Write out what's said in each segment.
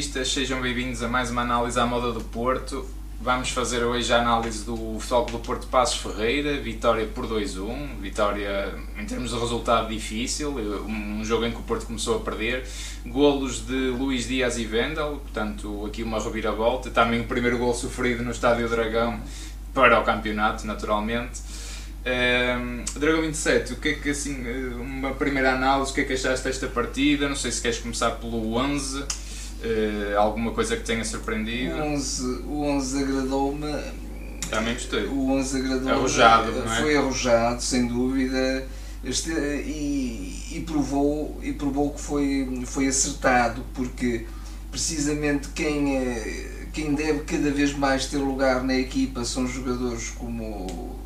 Portistas, sejam bem-vindos a mais uma análise à moda do Porto. Vamos fazer hoje a análise do Futebol do Porto Passos Ferreira, vitória por 2-1, vitória em termos de resultado difícil, um jogo em que o Porto começou a perder, golos de Luís Dias e Vendel, portanto aqui uma reviravolta, também o primeiro gol sofrido no Estádio Dragão para o campeonato, naturalmente. Um, Dragão 27, o que é que assim, uma primeira análise, o que é que achaste desta partida? Não sei se queres começar pelo 11, uh, alguma coisa que tenha surpreendido? O 11, o 11 agradou-me. Também gostei. O 11 agradou-me. Arrojado, não é? Foi arrojado, sem dúvida. Este, e, e, provou, e provou que foi, foi acertado, porque precisamente quem, é, quem deve cada vez mais ter lugar na equipa são jogadores como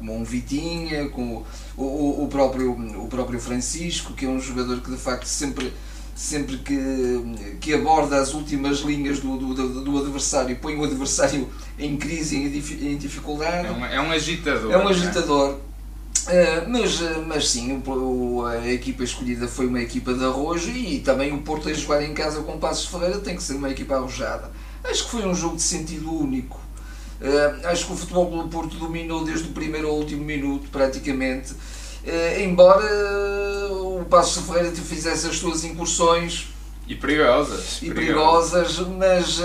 como um Vitinha, como o, o, próprio, o próprio Francisco, que é um jogador que de facto sempre, sempre que, que aborda as últimas linhas do, do, do adversário, põe o adversário em crise, em, dificuldade. É um, é um agitador. É um é? agitador. Uh, mas, mas sim, o, a equipa escolhida foi uma equipa de arrojo e também o Porto a jogar em casa com Passos Ferreira tem que ser uma equipa arrojada. Acho que foi um jogo de sentido único Uh, acho que o Futebol do Porto dominou desde o primeiro ao último minuto, praticamente. Uh, embora o Passo Ferreira fizesse as suas incursões e perigosas, e perigosas, mas,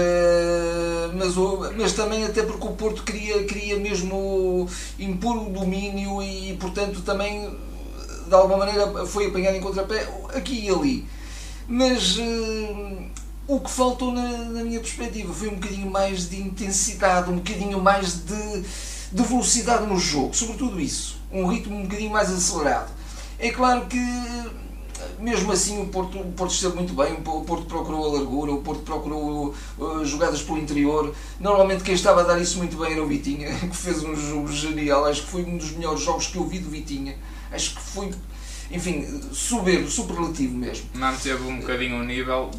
mas, mas também até porque o Porto queria, queria mesmo impor o domínio e, portanto, também de alguma maneira foi apanhado em contrapé aqui e ali. Mas o que faltou na, na, minha perspectiva foi um bocadinho mais de intensidade, um bocadinho mais de, de velocidade no jogo, sobretudo isso, um ritmo um bocadinho mais acelerado. É claro que mesmo assim o Porto, o Porto esteve muito bem, o Porto procurou a largura, o Porto procurou uh, jogadas pelo interior. Normalmente quem estava a dar isso muito bem era o Vitinha, que fez um jogo genial, acho que foi um dos melhores jogos que eu vi do Vitinha. Acho que foi enfim, soberbo, superlativo mesmo. Manteve um bocadinho o nível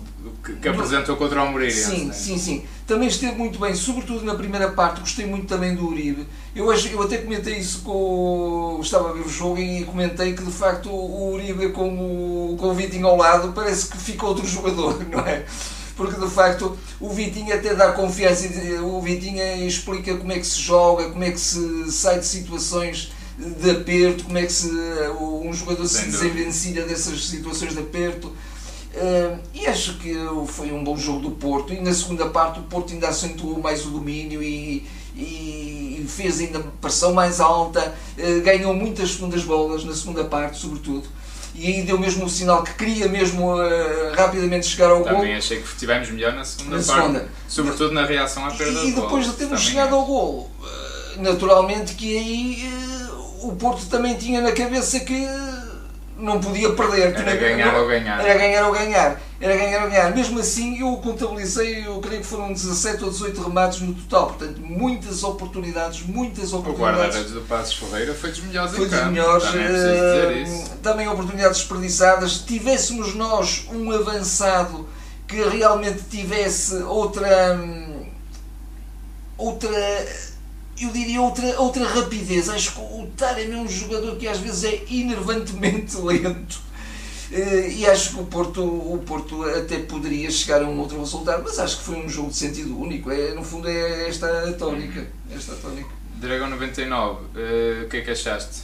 que, que apresentou contra o Moreirense. Sim, né? sim, sim. Também esteve muito bem, sobretudo na primeira parte, gostei muito também do Uribe. Eu, eu até comentei isso com. Estava a ver o jogo e comentei que de facto o Uribe com o, com o Vitinho ao lado parece que fica outro jogador, não é? porque de facto o Vitinho até dá confiança, o Vitinho explica como é que se joga, como é que se sai de situações de aperto, como é que se, um jogador se desenvencilha dessas situações de aperto. Uh, e acho que foi um bom jogo do Porto. E na segunda parte o Porto ainda acentuou mais o domínio e, e fez ainda pressão mais alta, uh, ganhou muitas segundas bolas na segunda parte, sobretudo. E aí deu mesmo o sinal que queria mesmo uh, rapidamente chegar ao Também gol. Também achei que estivemos melhor na segunda na parte, segunda. sobretudo na reação à perda E, e depois de termos chegado ao gol, naturalmente que aí o Porto também tinha na cabeça que não podia perder. Era ganhar ou ganhar. Era ganhar ou ganhar. Era ganhar ou ganhar. Mesmo assim, eu contabilizei, eu creio que foram 17 ou 18 remates no total. Portanto, muitas oportunidades, muitas oportunidades. O guarda-redes do Passos Ferreira foi dos melhores foi em dos campo. melhores. Também, é uh, também oportunidades desperdiçadas. Tivéssemos nós um avançado que realmente tivesse outra. Hum, outra eu diria outra, outra rapidez. Acho que o Taremi é um jogador que às vezes é enervantemente lento. Eh, e acho que o Porto, o Porto até poderia chegar a um outro resultado, mas acho que foi um jogo de sentido único. É, no fundo é esta a tónica. Esta a tónica. Dragão 99, uh, eh, o que é que achaste?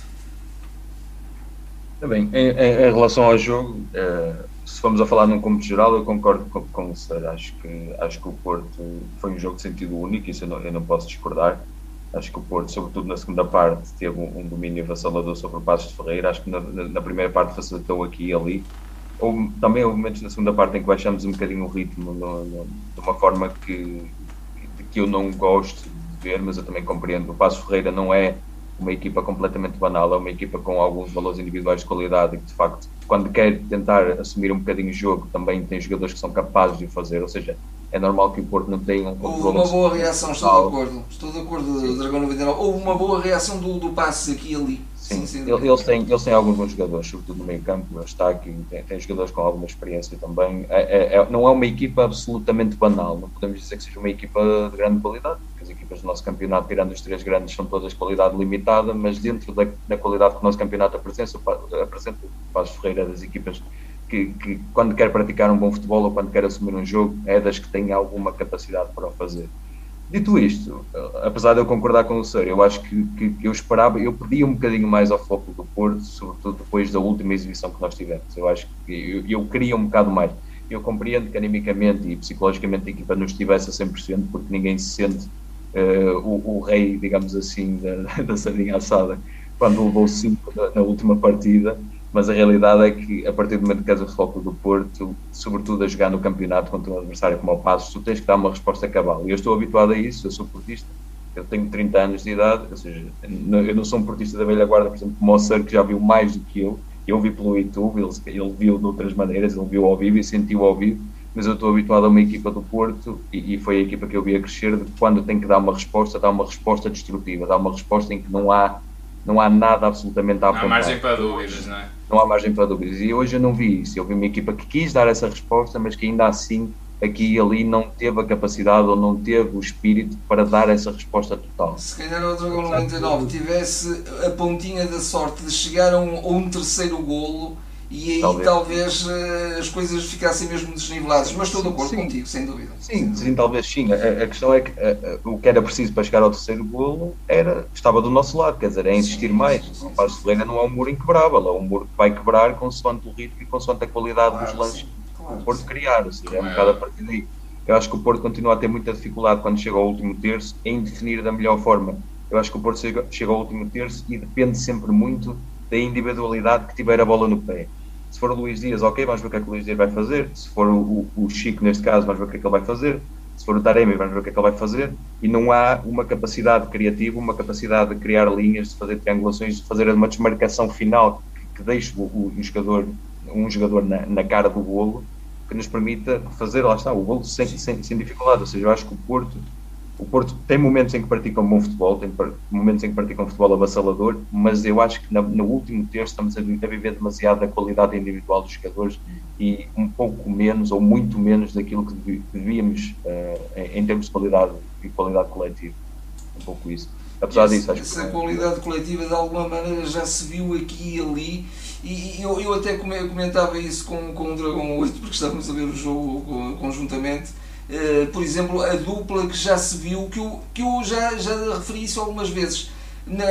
Bem, em, em, relação ao jogo, uh, se vamos a falar num cômputo geral, eu concordo com, com o Sr. Acho que, acho que o Porto foi um jogo de sentido único, isso eu não, eu não posso discordar. Acho que o Porto, sobretudo na segunda parte, teve um, domínio avassalador sobre o Passos de Ferreira. Acho que na, na, primeira parte facilitou aqui e ali. Ou, também houve momentos na segunda parte em que baixamos um bocadinho o ritmo no, no, de uma forma que, que eu não gosto de ver, mas eu também compreendo. O Passos Ferreira não é uma equipa completamente banal, é uma equipa com alguns valores individuais de qualidade e que, de facto, quando quer tentar assumir um bocadinho o jogo, também tem jogadores que são capazes de o fazer. Ou seja, é normal que o Porto não tenha um controle. Houve uma boa reação, estou de acordo. Estou de acordo, sim. Dragão 99. Houve uma boa reação do, do passe aqui e ali. Sim, sim, sim eles, têm, eles têm alguns bons jogadores, sobretudo no meio campo, o Eustáquio, tem, tem jogadores com alguma experiência também. É, é, é, não é uma equipa absolutamente banal, não podemos dizer que seja uma equipa de grande qualidade, porque as equipas do nosso campeonato, tirando os três grandes, são todas de qualidade limitada, mas dentro da, da qualidade que o nosso campeonato apresenta, apresenta o Paz Ferreira das equipas que, que, quando quer praticar um bom futebol ou quando quer assumir um jogo, é das que tem alguma capacidade para o fazer. Dito isto, apesar de eu concordar com o senhor, eu acho que, que, que, eu esperava, eu pedi um bocadinho mais ao foco do Porto, sobretudo depois da última exibição que nós tivemos. Eu acho que eu, eu queria um bocado mais. Eu compreendo que animicamente e psicologicamente a equipa não estivesse a 100%, porque ninguém se sente uh, o, o, rei, digamos assim, da, da sardinha assada quando levou 5 na, na última partida mas a realidade é que a partir do momento que és o foco do Porto, sobretudo a jogar no campeonato contra um adversário como o Passos, tu tens que dar uma resposta cabal. E eu estou habituado a isso, eu sou portista, eu tenho 30 anos de idade, ou seja, eu não sou um portista da velha guarda, por exemplo, como o que já viu mais do que eu, eu vi pelo YouTube, ele, ele viu de outras maneiras, ele viu ao vivo e sentiu ao vivo, mas eu estou habituado a uma equipa do Porto e, e, foi a equipa que eu vi a crescer de quando tem que dar uma resposta, dar uma resposta destrutiva, dar uma resposta em que não há não há nada absolutamente a apontar. Não há margem para dúvidas, não é? Não há margem para dúvidas. E hoje eu não vi isso. Eu vi uma equipa que quis dar essa resposta, mas que ainda assim aqui e ali não teve a capacidade ou não teve o espírito para dar essa resposta total. Se calhar o Dragão 99 tivesse a pontinha da sorte de chegar a um, a um terceiro golo e aí talvez, talvez uh, as coisas ficassem mesmo desniveladas. Mas estou de acordo sim. contigo, sem dúvida. Sim, sim, talvez sim. A, a questão é que uh, uh, o que era preciso para chegar ao terceiro golo era, estava do nosso lado, quer dizer, é insistir sim, mais. Sim, sim, o Passo Ferreira não é um muro inquebrável, é um muro que vai quebrar consoante o ritmo e consoante a qualidade claro, dos lances claro, que o Porto criar. Ou seja, é um bocado a partir daí. Eu acho que o Porto continua a ter muita dificuldade quando chega ao último terço em definir da melhor forma. Eu acho que o Porto chega, chega ao último terço e depende sempre muito da individualidade que tiver a bola no pé se for o Luís Dias, ok, vamos ver o que é que o Luís Dias vai fazer. Se for o, o Chico, neste caso, vamos ver o que é que ele vai fazer. Se for o Taremi, vamos ver o que é que ele vai fazer. E não há uma capacidade criativa, uma capacidade de criar linhas, de fazer triangulações, de fazer uma desmarcação final que, que deixe o, o, jogador, um jogador na, na cara do golo, que nos permita fazer, lá está, o golo sem, sem, sem dificuldade. Ou seja, eu acho que o Porto o Porto tem momentos em que pratica um bom futebol, tem momentos em que pratica um futebol avassalador, mas eu acho que no último terço estamos a, viver demasiado da qualidade individual dos jogadores e um pouco menos ou muito menos daquilo que devíamos uh, em, termos de qualidade e qualidade coletiva. Um pouco isso. Apesar esse, disso, acho essa que... qualidade coletiva de alguma maneira já se viu aqui e ali. E eu, eu até comentava isso com, com o Dragão 8, porque estávamos a ver o jogo conjuntamente eh, por exemplo, a dupla que já se viu, que eu, que eu já, já referi isso algumas vezes. Na,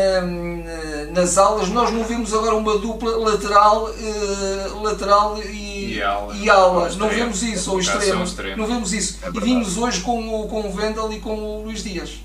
nas aulas, nós não vemos agora uma dupla lateral, uh, lateral e, e ala. E ala. Não vemos isso, ou extremo. Não vemos isso. É e vimos hoje com, com o Vendel e com o Luís Dias.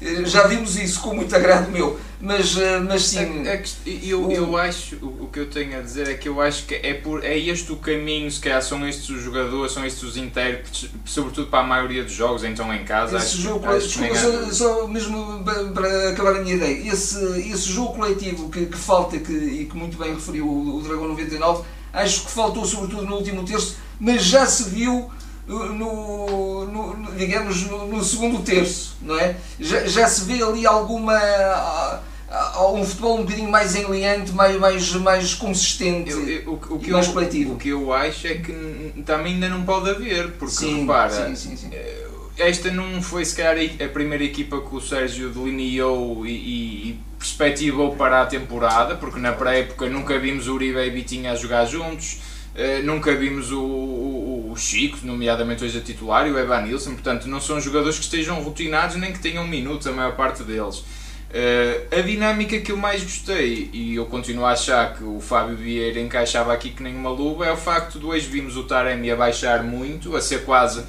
Eh, já vimos isso com muito agrado meu, mas, eh, mas sim. É, é eu, eu acho, o que eu tenho a dizer é que eu acho que é, por, é este o caminho, se calhar são estes os jogadores, são estes os intérpretes, sobretudo para a maioria dos jogos, então em casa. Esse acho, jogo, acho desculpa, só, só, mesmo para acabar a minha ideia, esse, esse jogo coletivo que, que falta que, e que muito bem referiu o, o Dragão 99, acho que faltou sobretudo no último terço, mas já se viu no, no, digamos, no, no, segundo terço, não é? Já, já se vê ali alguma um futebol um bocadinho mais enleante, mais, mais, mais consistente, eu, eu, o, o que mais eu, coletivo. O que eu acho é que também ainda não pode haver, porque sim, repara, sim, sim, eh, esta não foi se calhar a primeira equipa que o Sérgio delineou e, e, e perspectivou para a temporada, porque na pré-época nunca vimos o Uribe e Bitinha a jogar juntos Uh, nunca vimos o, o, o, Chico, nomeadamente hoje a titular, e o Evan Nilsson, portanto, não são jogadores que estejam rotinados nem que tenham minutos, a maior parte deles. Uh, a dinâmica que eu mais gostei, e eu continuo a achar que o Fábio Vieira encaixava aqui que nem uma luva, é o facto de hoje vimos o Taremi a baixar muito, a ser quase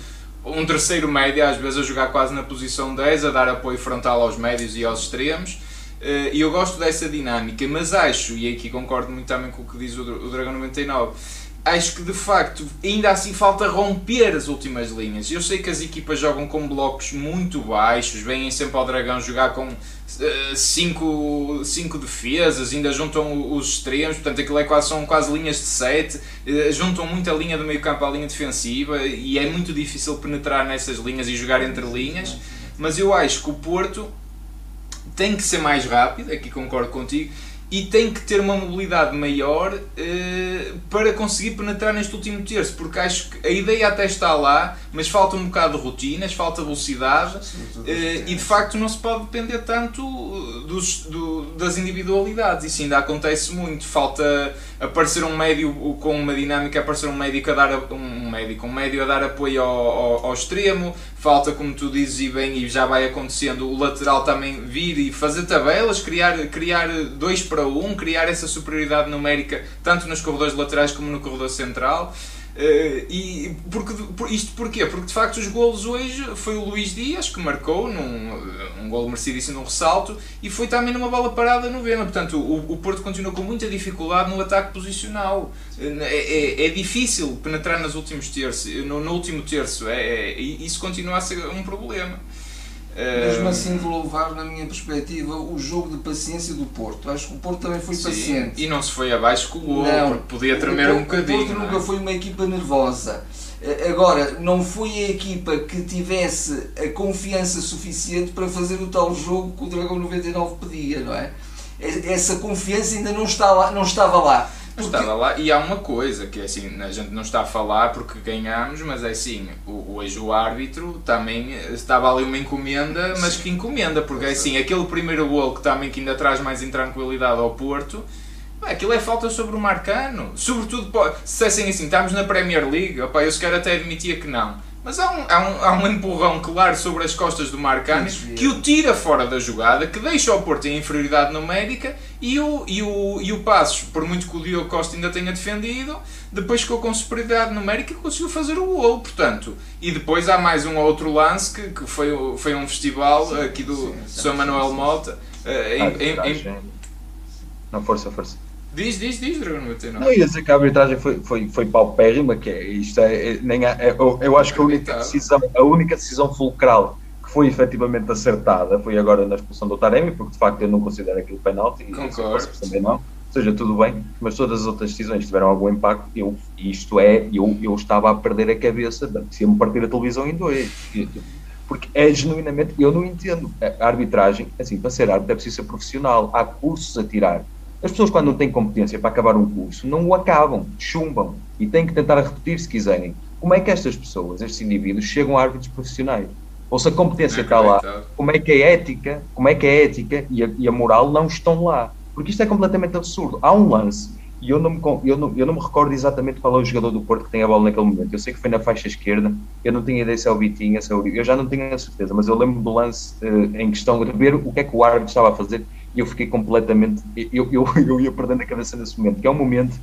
um terceiro médio, às vezes a jogar quase na posição 10, a dar apoio frontal aos médios e aos extremos. Uh, e eu gosto dessa dinâmica, mas acho, e aqui concordo muito também com o que diz o Dragão 99, acho que de facto ainda assim falta romper as últimas linhas. Eu sei que as equipas jogam com blocos muito baixos, vêm sempre ao Dragão jogar com 5 uh, cinco defesas, ainda juntam os extremos, portanto aquilo é quase, são quase linhas de 7, uh, juntam muito a linha do meio campo à linha defensiva e é muito difícil penetrar nessas linhas e jogar entre linhas, mas eu acho que o Porto tem que ser mais rápido, aqui concordo contigo, e tem que ter uma mobilidade maior uh, para conseguir penetrar neste último terço, porque acho que a ideia até está lá, mas falta um bocado de rotinas, falta velocidade uh, e de facto não se pode depender tanto dos, do, das individualidades. Isso ainda acontece muito. Falta aparecer um médio com uma dinâmica, aparecer um médico a dar um médico, um médio a dar apoio ao, ao, ao, extremo, falta como tu dizes e bem e já vai acontecendo o lateral também vir e fazer tabelas, criar, criar dois para um, criar essa superioridade numérica tanto nos corredores laterais como no corredor central. Uh, e porque, isto porquê? Porque de facto os golos hoje foi o Luís Dias que marcou num, um golo merecidíssimo num ressalto e foi também numa bola parada novena. Portanto, o, o Porto continua com muita dificuldade no ataque posicional. É, é, é difícil penetrar nos últimos terços, no, no último terço. É, é, isso continua a ser um problema. Mesmo assim vou levar, na minha perspectiva, o jogo de paciência do Porto. Acho que o Porto também foi Sim, paciente. E não se foi abaixo com o gol, porque podia tremer um bocadinho. O Porto nunca é? foi uma equipa nervosa. Eh, agora, não foi a equipa que tivesse a confiança suficiente para fazer o tal jogo que o Dragão 99 pedia, não é? Essa confiança ainda não, está lá, não estava lá. Porque... Estava lá, e há uma coisa que é assim, a gente não está a falar porque ganhamos, mas é assim, o, hoje o árbitro também estava ali uma encomenda, mas que encomenda, porque é assim, aquele primeiro gol que também que ainda traz mais intranquilidade ao Porto, aquilo é falta sobre o Marcano. Sobretudo, se dissessem assim, estamos na Premier League, opa, eu sequer até admitia que não. Mas há um, há um, há um empurrão claro sobre as costas do Marcano que o tira fora da jogada, que deixa o Porto em inferioridade numérica e o, e o, e o Passos, por muito que o Diogo Costa ainda tenha defendido, depois ficou com superioridade numérica e conseguiu fazer o gol, portanto. E depois há mais um outro lance que, que foi, foi um festival sim, aqui do sim, São Manuel Mota. Uh, em, em, em... Não, força, força. Diz, diz, diz, Dragão 99. Não, ia dizer que a arbitragem foi, foi, foi paupérrima, que é, isto é, é nem há, é, eu, eu acho que a única, decisão, a única decisão fulcral que foi efetivamente acertada foi agora na expulsão do Taremi, porque de facto eu não considero aquilo penalti, Concordo. também não. Ou seja, tudo bem, mas todas as outras decisões tiveram algum impacto. Eu, isto é, eu, eu estava a perder a cabeça, se me partir a televisão em dois. Porque é genuinamente, eu não entendo. A arbitragem, assim, para ser árbitro é preciso ser profissional. Há cursos a tirar as pessoas, quando não têm competência para acabar um curso, não o acabam, chumbam e têm que tentar repetir se quiserem. Como é que estas pessoas, estes indivíduos, chegam a árbitros profissionais? Ou se a competência é está lá, como é que a ética, como é que a ética e a, e a, moral não estão lá? Porque isto é completamente absurdo. Há um lance, e eu não, me, eu, não, eu não me recordo exatamente qual é o jogador do Porto que tem a bola naquele momento. Eu sei que foi na faixa esquerda, eu não tinha ideia se é o Vitinha, se é o eu já não tinha a certeza, mas eu lembro do lance uh, em questão de ver o que é que o árbitro estava a fazer e eu fiquei completamente. Eu, eu, eu ia perdendo a cabeça nesse momento, que é um momento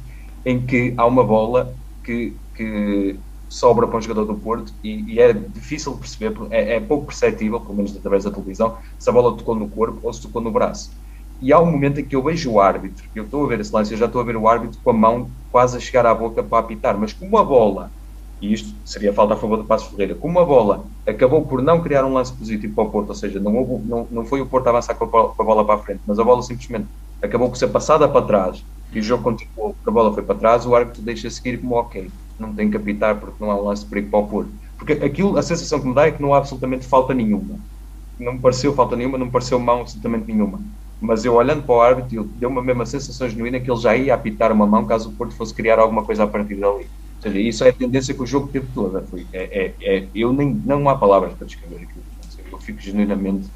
em que há uma bola que, que sobra para um jogador do Porto e, e é difícil de perceber, é, é, pouco perceptível, pelo menos através da televisão, se a bola tocou no corpo ou se tocou no braço. E há um momento em que eu vejo o árbitro, eu estou a ver esse lance, eu já estou a ver o árbitro com a mão quase a chegar à boca para apitar, mas como a bola e isto seria falta a favor do Passo Ferreira. Como a bola acabou por não criar um lance positivo para o Porto, ou seja, não, houve, não, não foi o Porto a avançar com a, bola, com a bola para a frente, mas a bola simplesmente acabou por ser passada para trás e o jogo continuou, a bola foi para trás, o árbitro deixa seguir como ok, não tem que apitar porque não há um lance de perigo para o Porto. Porque aquilo, a sensação que me dá é que não há absolutamente falta nenhuma. Não me pareceu falta nenhuma, não me pareceu mão absolutamente nenhuma. Mas eu olhando para o árbitro, deu uma mesma sensação genuína que ele já ia apitar uma mão caso o Porto fosse criar alguma coisa a partir dali seja, isso é a tendência que o jogo teve toda. Foi, é, é, é, eu nem, não há palavras para descrever aquilo. Eu fico genuinamente.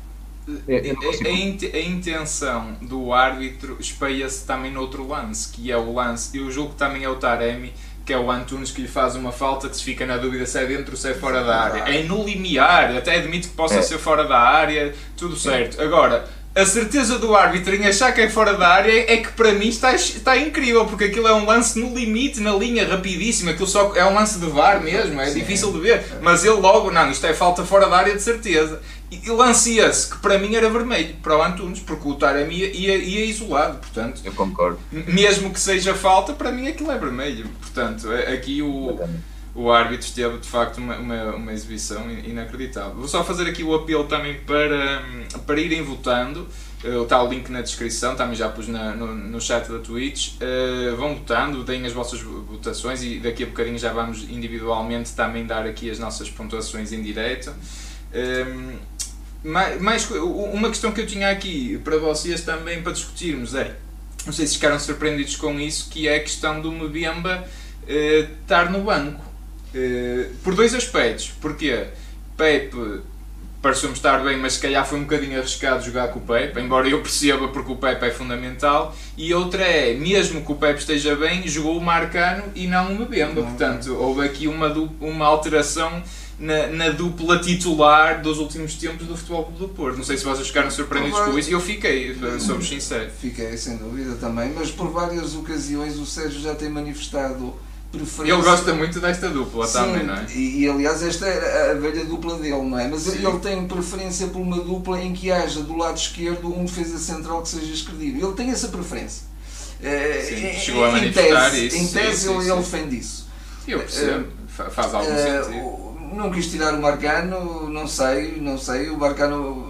É, a, a, intenção do árbitro espelha-se também noutro lance, que é o lance, e o jogo também é o Taremi, que é o Antunes que lhe faz uma falta que se fica na dúvida se é dentro ou se é fora da área. É no limiar, até admito que possa é. ser fora da área, tudo certo. Agora, a certeza do árbitro em achar que é fora da área é que para mim está, está incrível, porque aquilo é um lance no limite, na linha, rapidíssimo. Aquilo só é um lance de VAR mesmo, é Sim. difícil de ver. Mas ele logo, não, isto é falta fora da área de certeza. E lancia-se, que para mim era vermelho, para o Antunes, porque o Taremi ia, ia isolado, portanto. Eu concordo. Mesmo que seja falta, para mim aquilo é vermelho. Portanto, é, aqui o o árbitro teve de facto uma, uma, uma, exibição inacreditável. Vou só fazer aqui o apelo também para, para irem votando. Uh, está o link na descrição, também já pus na, no, no chat da Twitch. Uh, vão votando, deem as vossas votações e daqui a bocadinho já vamos individualmente também dar aqui as nossas pontuações em direto. Uh, mais, mais, uma questão que eu tinha aqui para vocês também para discutirmos é, não sei se ficaram surpreendidos com isso, que é a questão do Mbemba estar no banco. Eh, por dois aspectos. Porque Pepe pareceu-me estar bem, mas se calhar foi um bocadinho arriscado jogar com o Pepe, embora eu perceba porque o Pepe é fundamental. E outra é, mesmo que o Pepe esteja bem, jogou o Marcano e não o Mbemba. Portanto, houve aqui uma, uma alteração na, na, dupla titular dos últimos tempos do Futebol Clube do Porto. Não sei se vocês ficaram surpreendidos com isso. Eu fiquei, sou sincero. Fiquei, sem dúvida também, mas por várias ocasiões o Sérgio já tem manifestado preferência. Ele gosta muito desta dupla Sim, também, não é? E, e, aliás, esta é a velha dupla dele, não é? Mas Sim. ele tem preferência por uma dupla em que haja do lado esquerdo um defesa central que seja escredido. Ele tem essa preferência. Sim, chegou a manifestar tese, isso. Em tese, sim, ele, ele defende isso. Eu percebo, uh, faz algum uh, sentido não quis tirar o Marcano, não sei, não sei, o Marcano eh,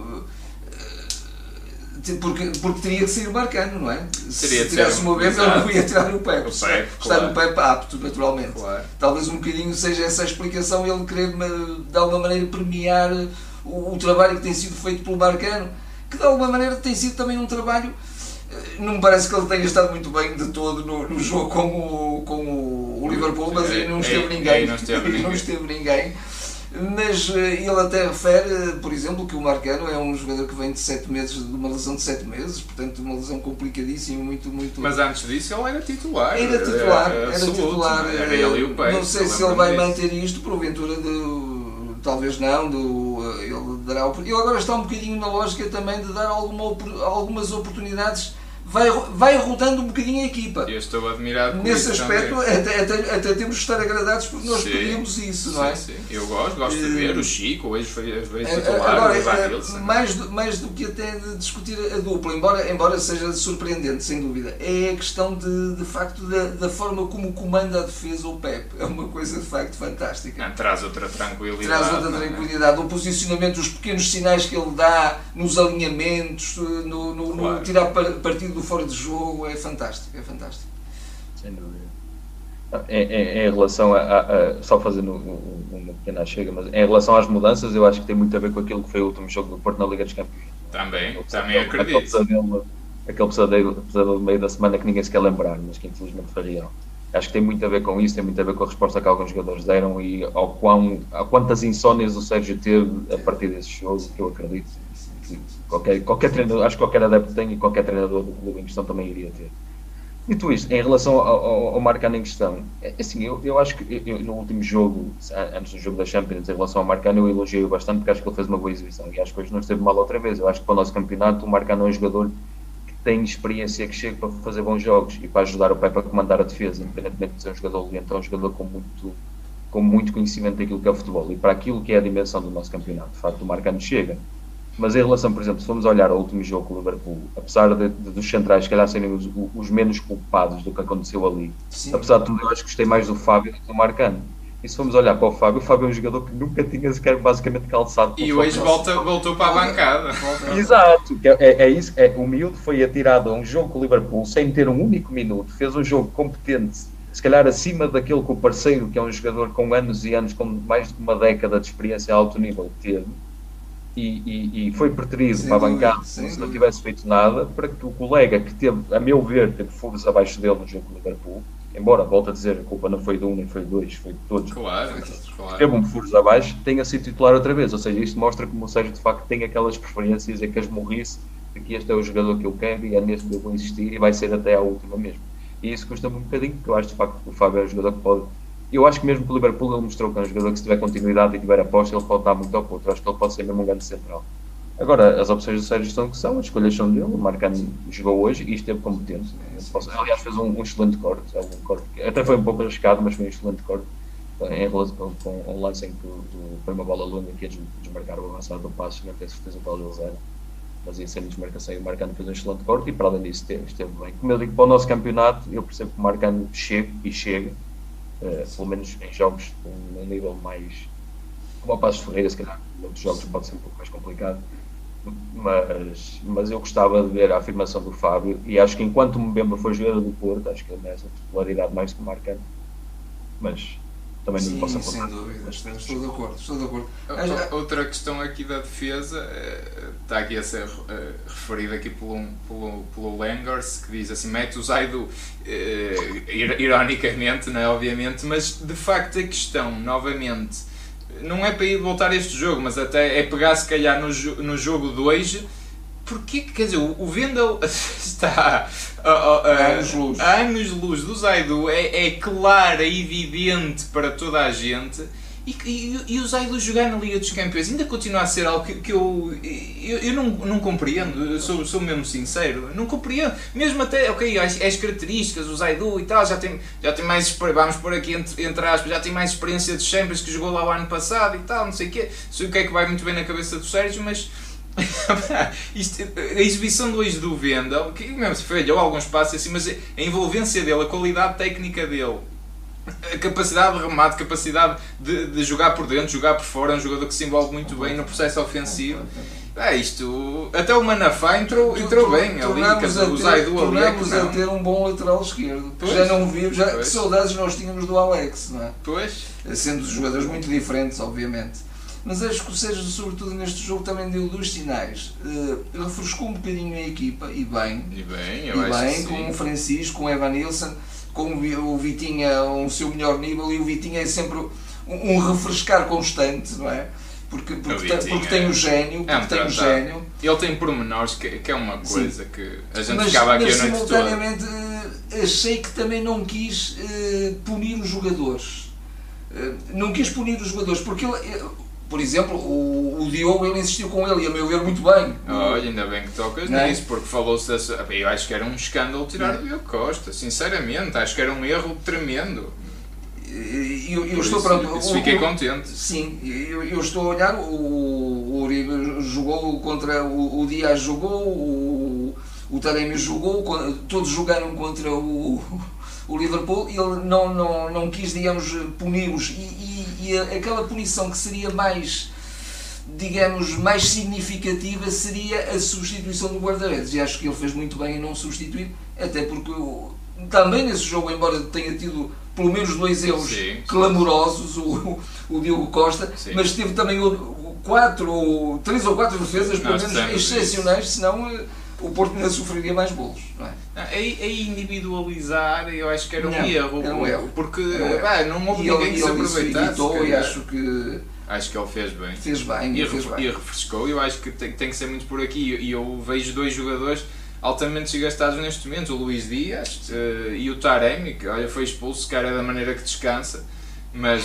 porque, porque teria que ser o Marcano, não é? Seria Se tirasse uma vez, ele não ia tirar o Pepe. O Pepe Está claro. no Pepe apto, naturalmente. Claro. Talvez um bocadinho seja essa a explicação, ele querer de alguma maneira premiar o, o, trabalho que tem sido feito pelo Marcano, que de alguma maneira tem sido também um trabalho. Eh, não me parece que ele tenha estado muito bem de todo no, no jogo com o, com o Liverpool, mas aí não esteve ninguém. Não esteve ninguém. Mas eh, ele até refere, por exemplo, que o Marcano é um jogador que vem de 7 meses, de uma lesão de 7 meses, portanto uma lesão complicadíssima, muito, muito... Mas antes disso ele era titular. Era titular, era, absoluto, titular. Era ele o Pepe, Não sei se ele vai manter isto, porventura de, talvez não, do, eh, ele dará... Ele agora está um bocadinho na lógica também de dar alguma, algumas oportunidades vai, vai rodando um bocadinho a equipa. Eu estou admirado Nesse aspecto, até, até, até, temos de estar agradados porque nós pedimos isso, não é? Sim, eu gosto, gosto de ver o Chico, hoje foi, foi é, titular, Agora, o mais, do, mais do que até de discutir a dupla, embora, embora seja surpreendente, sem dúvida, é a questão de, de facto da, da forma como comanda a defesa o Pep. É uma coisa de facto fantástica. Não, traz outra tranquilidade. Traz outra é? tranquilidade. É? O posicionamento, os pequenos sinais que ele dá nos alinhamentos, no, no, claro. no tirar partido do fora de jogo é fantástico, é fantástico. Sem dúvida. Em, em, em relação a, a, a, só fazendo uma pequena chega, mas em relação às mudanças, eu acho que tem muito a ver com aquilo que foi o último jogo do Porto na Liga dos Campeões. Também, também acredito. Aquele pesadelo, aquele pesadelo, pesadelo do meio da semana que ninguém se quer lembrar, mas que infelizmente foi real. Acho que tem muito a ver com isso, tem muito a ver com a resposta que alguns jogadores deram e ao quão, a quantas insónias o Sérgio teve a partir desse jogo, que eu acredito qualquer, qualquer treinador, acho que qualquer adepto tem e qualquer treinador do clube em questão também iria ter. Dito isto, em relação ao, ao, ao Marcano em questão, é, assim, eu, eu acho que eu, no último jogo, antes do jogo da Champions, em relação ao Marcano, eu elogiei-o bastante porque acho que ele fez uma boa exibição e acho que hoje não esteve mal outra vez. Eu acho que para o nosso campeonato, o Marcano é um jogador que tem experiência, que chega para fazer bons jogos e para ajudar o Pepe a comandar a defesa, independentemente de ser um jogador lento, é um jogador com muito, com muito conhecimento daquilo que é o futebol e para aquilo que é a dimensão do nosso campeonato. De facto, o Marcano chega mas em relação, por exemplo, se formos olhar ao último jogo com o Liverpool, apesar de, de, dos centrais, se calhar, serem os, os, menos culpados do que aconteceu ali, Sim. apesar de tudo, eu acho que gostei mais do Fábio do que do Marcano. E se formos olhar para o Fábio, o Fábio é um jogador que nunca tinha sequer basicamente calçado. E hoje volta, voltou para a bancada. Exato, é, é, é, isso. É, o miúdo foi atirado a um jogo com o Liverpool sem ter um único minuto, fez um jogo competente, se calhar acima daquele que o parceiro, que é um jogador com anos e anos, com mais de uma década de experiência a alto nível, teve e, e, e foi preterido para a bancada se não tivesse feito nada, para que o colega que teve, a meu ver, teve furos abaixo dele no jogo do Liverpool, embora, volto a dizer, a culpa não foi de um nem foi de dois, foi de todos. Claro, claro. Teve um furos abaixo, tenha sido titular outra vez. Ou seja, isto mostra como o Sérgio de facto tem aquelas preferências e que as morrisse de que este é o jogador que eu quero e é neste que eu vou insistir e vai ser até à última mesmo. E isso custa-me um bocadinho, porque eu acho de facto que o Fábio é um jogador que pode eu acho que mesmo que o Liverpool ele mostrou que é um jogador que se tiver continuidade e tiver aposta, ele pode dar muito ao. Eu acho que ele pode ser mesmo um grande central. Agora, as opções do Sérgio são que são, as escolhas são dele. O Marcano jogou hoje e esteve competente. Aliás, fez um, um excelente corte, um corte. Até foi um pouco arriscado, mas foi um excelente corte. Em relação com, um lance em que foi uma bola longa que ia desmarcar o avançado do passo, não tenho certeza qual deles era. Mas ia ser desmarcação e o Marcano fez um excelente corte e para além disso esteve, esteve bem. Como eu digo, para o nosso campeonato, eu percebo que o Marcano chega e chega uh, pelo menos em jogos com um nível mais. Como o Passos Ferreira, se calhar, outros jogos pode ser um pouco mais complicado. Mas, mas eu gostava de ver a afirmação do Fábio e acho que enquanto o Mbemba foi jogador do Porto, acho que ele merece a titularidade mais que o Marcano. Mas também Sim, não apontar. Sem dúvida, estou de acordo, estou de acordo. Outra questão aqui da defesa eh, está aqui a ser eh, referida aqui pelo, pelo, pelo Langers, que diz assim, mete o Zaido uh, ironicamente, não é, obviamente, mas de facto a questão, novamente, não é para ir voltar a este jogo, mas até é pegar se calhar no, no jogo de hoje. Porque, quer dizer, o Vendel está a, a, a, anos-luz anos do Zaidu, é, é claro, é evidente para toda a gente e, e, e o Zaidu jogar na Liga dos Campeões ainda continua a ser algo que, que eu, eu, eu não, não compreendo, eu sou, sou mesmo sincero, não compreendo. Mesmo até, ok, as, as características, o Zaidu e tal, já tem, já tem mais, vamos por aqui entre, entre aspas, já tem mais experiência de Champions que jogou lá o ano passado e tal, não sei o quê. Sei o que é que vai muito bem na cabeça do Sérgio, mas. Isto, a exibição do hoje do Vendel, que mesmo se falhou alguns passos assim, mas a envolvência dele, a qualidade técnica dele a capacidade de remate, capacidade de, de, jogar por dentro, jogar por fora, é um jogador que se envolve muito bem no processo ofensivo. É isto, até o Manafá entrou, entrou bem ali, o Zaidu ali. É tornamos a ter um bom lateral esquerdo. Pois, já não vimos, já, que saudades nós tínhamos do Alex, não é? Pois. Sendo jogadores muito diferentes, obviamente. Mas acho que o Sérgio, sobretudo neste jogo, também deu dois sinais. Uh, refrescou um bocadinho a equipa, e bem. E bem, eu e acho bem, com o Francisco, com o Evan Nilsson com o Vitinha a um seu melhor nível e o Vitinha é sempre um refrescar constante, não é? Porque, porque, tem, porque tem o gênio, é porque é um tem o gênio. Ele tem pormenores que, que é uma coisa Sim. que a gente mas, ficava aqui mas, a noite toda. simultaneamente eh, achei que também não quis uh, punir os jogadores. Uh, não quis punir os jogadores, porque ele, por exemplo, o, o Diogo ele insistiu com ele e a meu ver muito bem. Olha, ainda bem que tocas não é? nisso, porque falou-se. Eu acho que era um escândalo tirar o Diogo Costa, sinceramente, acho que era um erro tremendo. Eu, eu estou pronto. Isso, fiquei contente. Sim, eu, eu, estou a olhar. O, o Uribe jogou contra. O, o Dias jogou, o, o Taremi jogou, todos jogaram contra o, o Liverpool e ele não, não, não quis, digamos, puni-los. E, e, e, aquela punição que seria mais, digamos, mais significativa seria a substituição do guarda-redes. E acho que ele fez muito bem em não substituir, até porque também nesse jogo, embora tenha tido pelo menos dois erros sim, clamorosos, sim. O, o Diogo Costa, sim. mas teve também quatro, ou, três ou quatro defesas, pelo menos excepcionais, senão eh, o Porto ainda sofreria mais bolos. Não é? a, individualizar, eu acho que era um não, erro. Era um erro. Porque ah, não houve e ninguém que se aproveitasse. E acho que. Acho que ele fez bem. Fez bem. E, fez bem. e refrescou. Eu acho que tem, tem que ser muito por aqui. E eu vejo dois jogadores altamente desgastados neste momento: o Luís Dias uh, e o Taremi, que olha, foi expulso, cara, da maneira que descansa mas,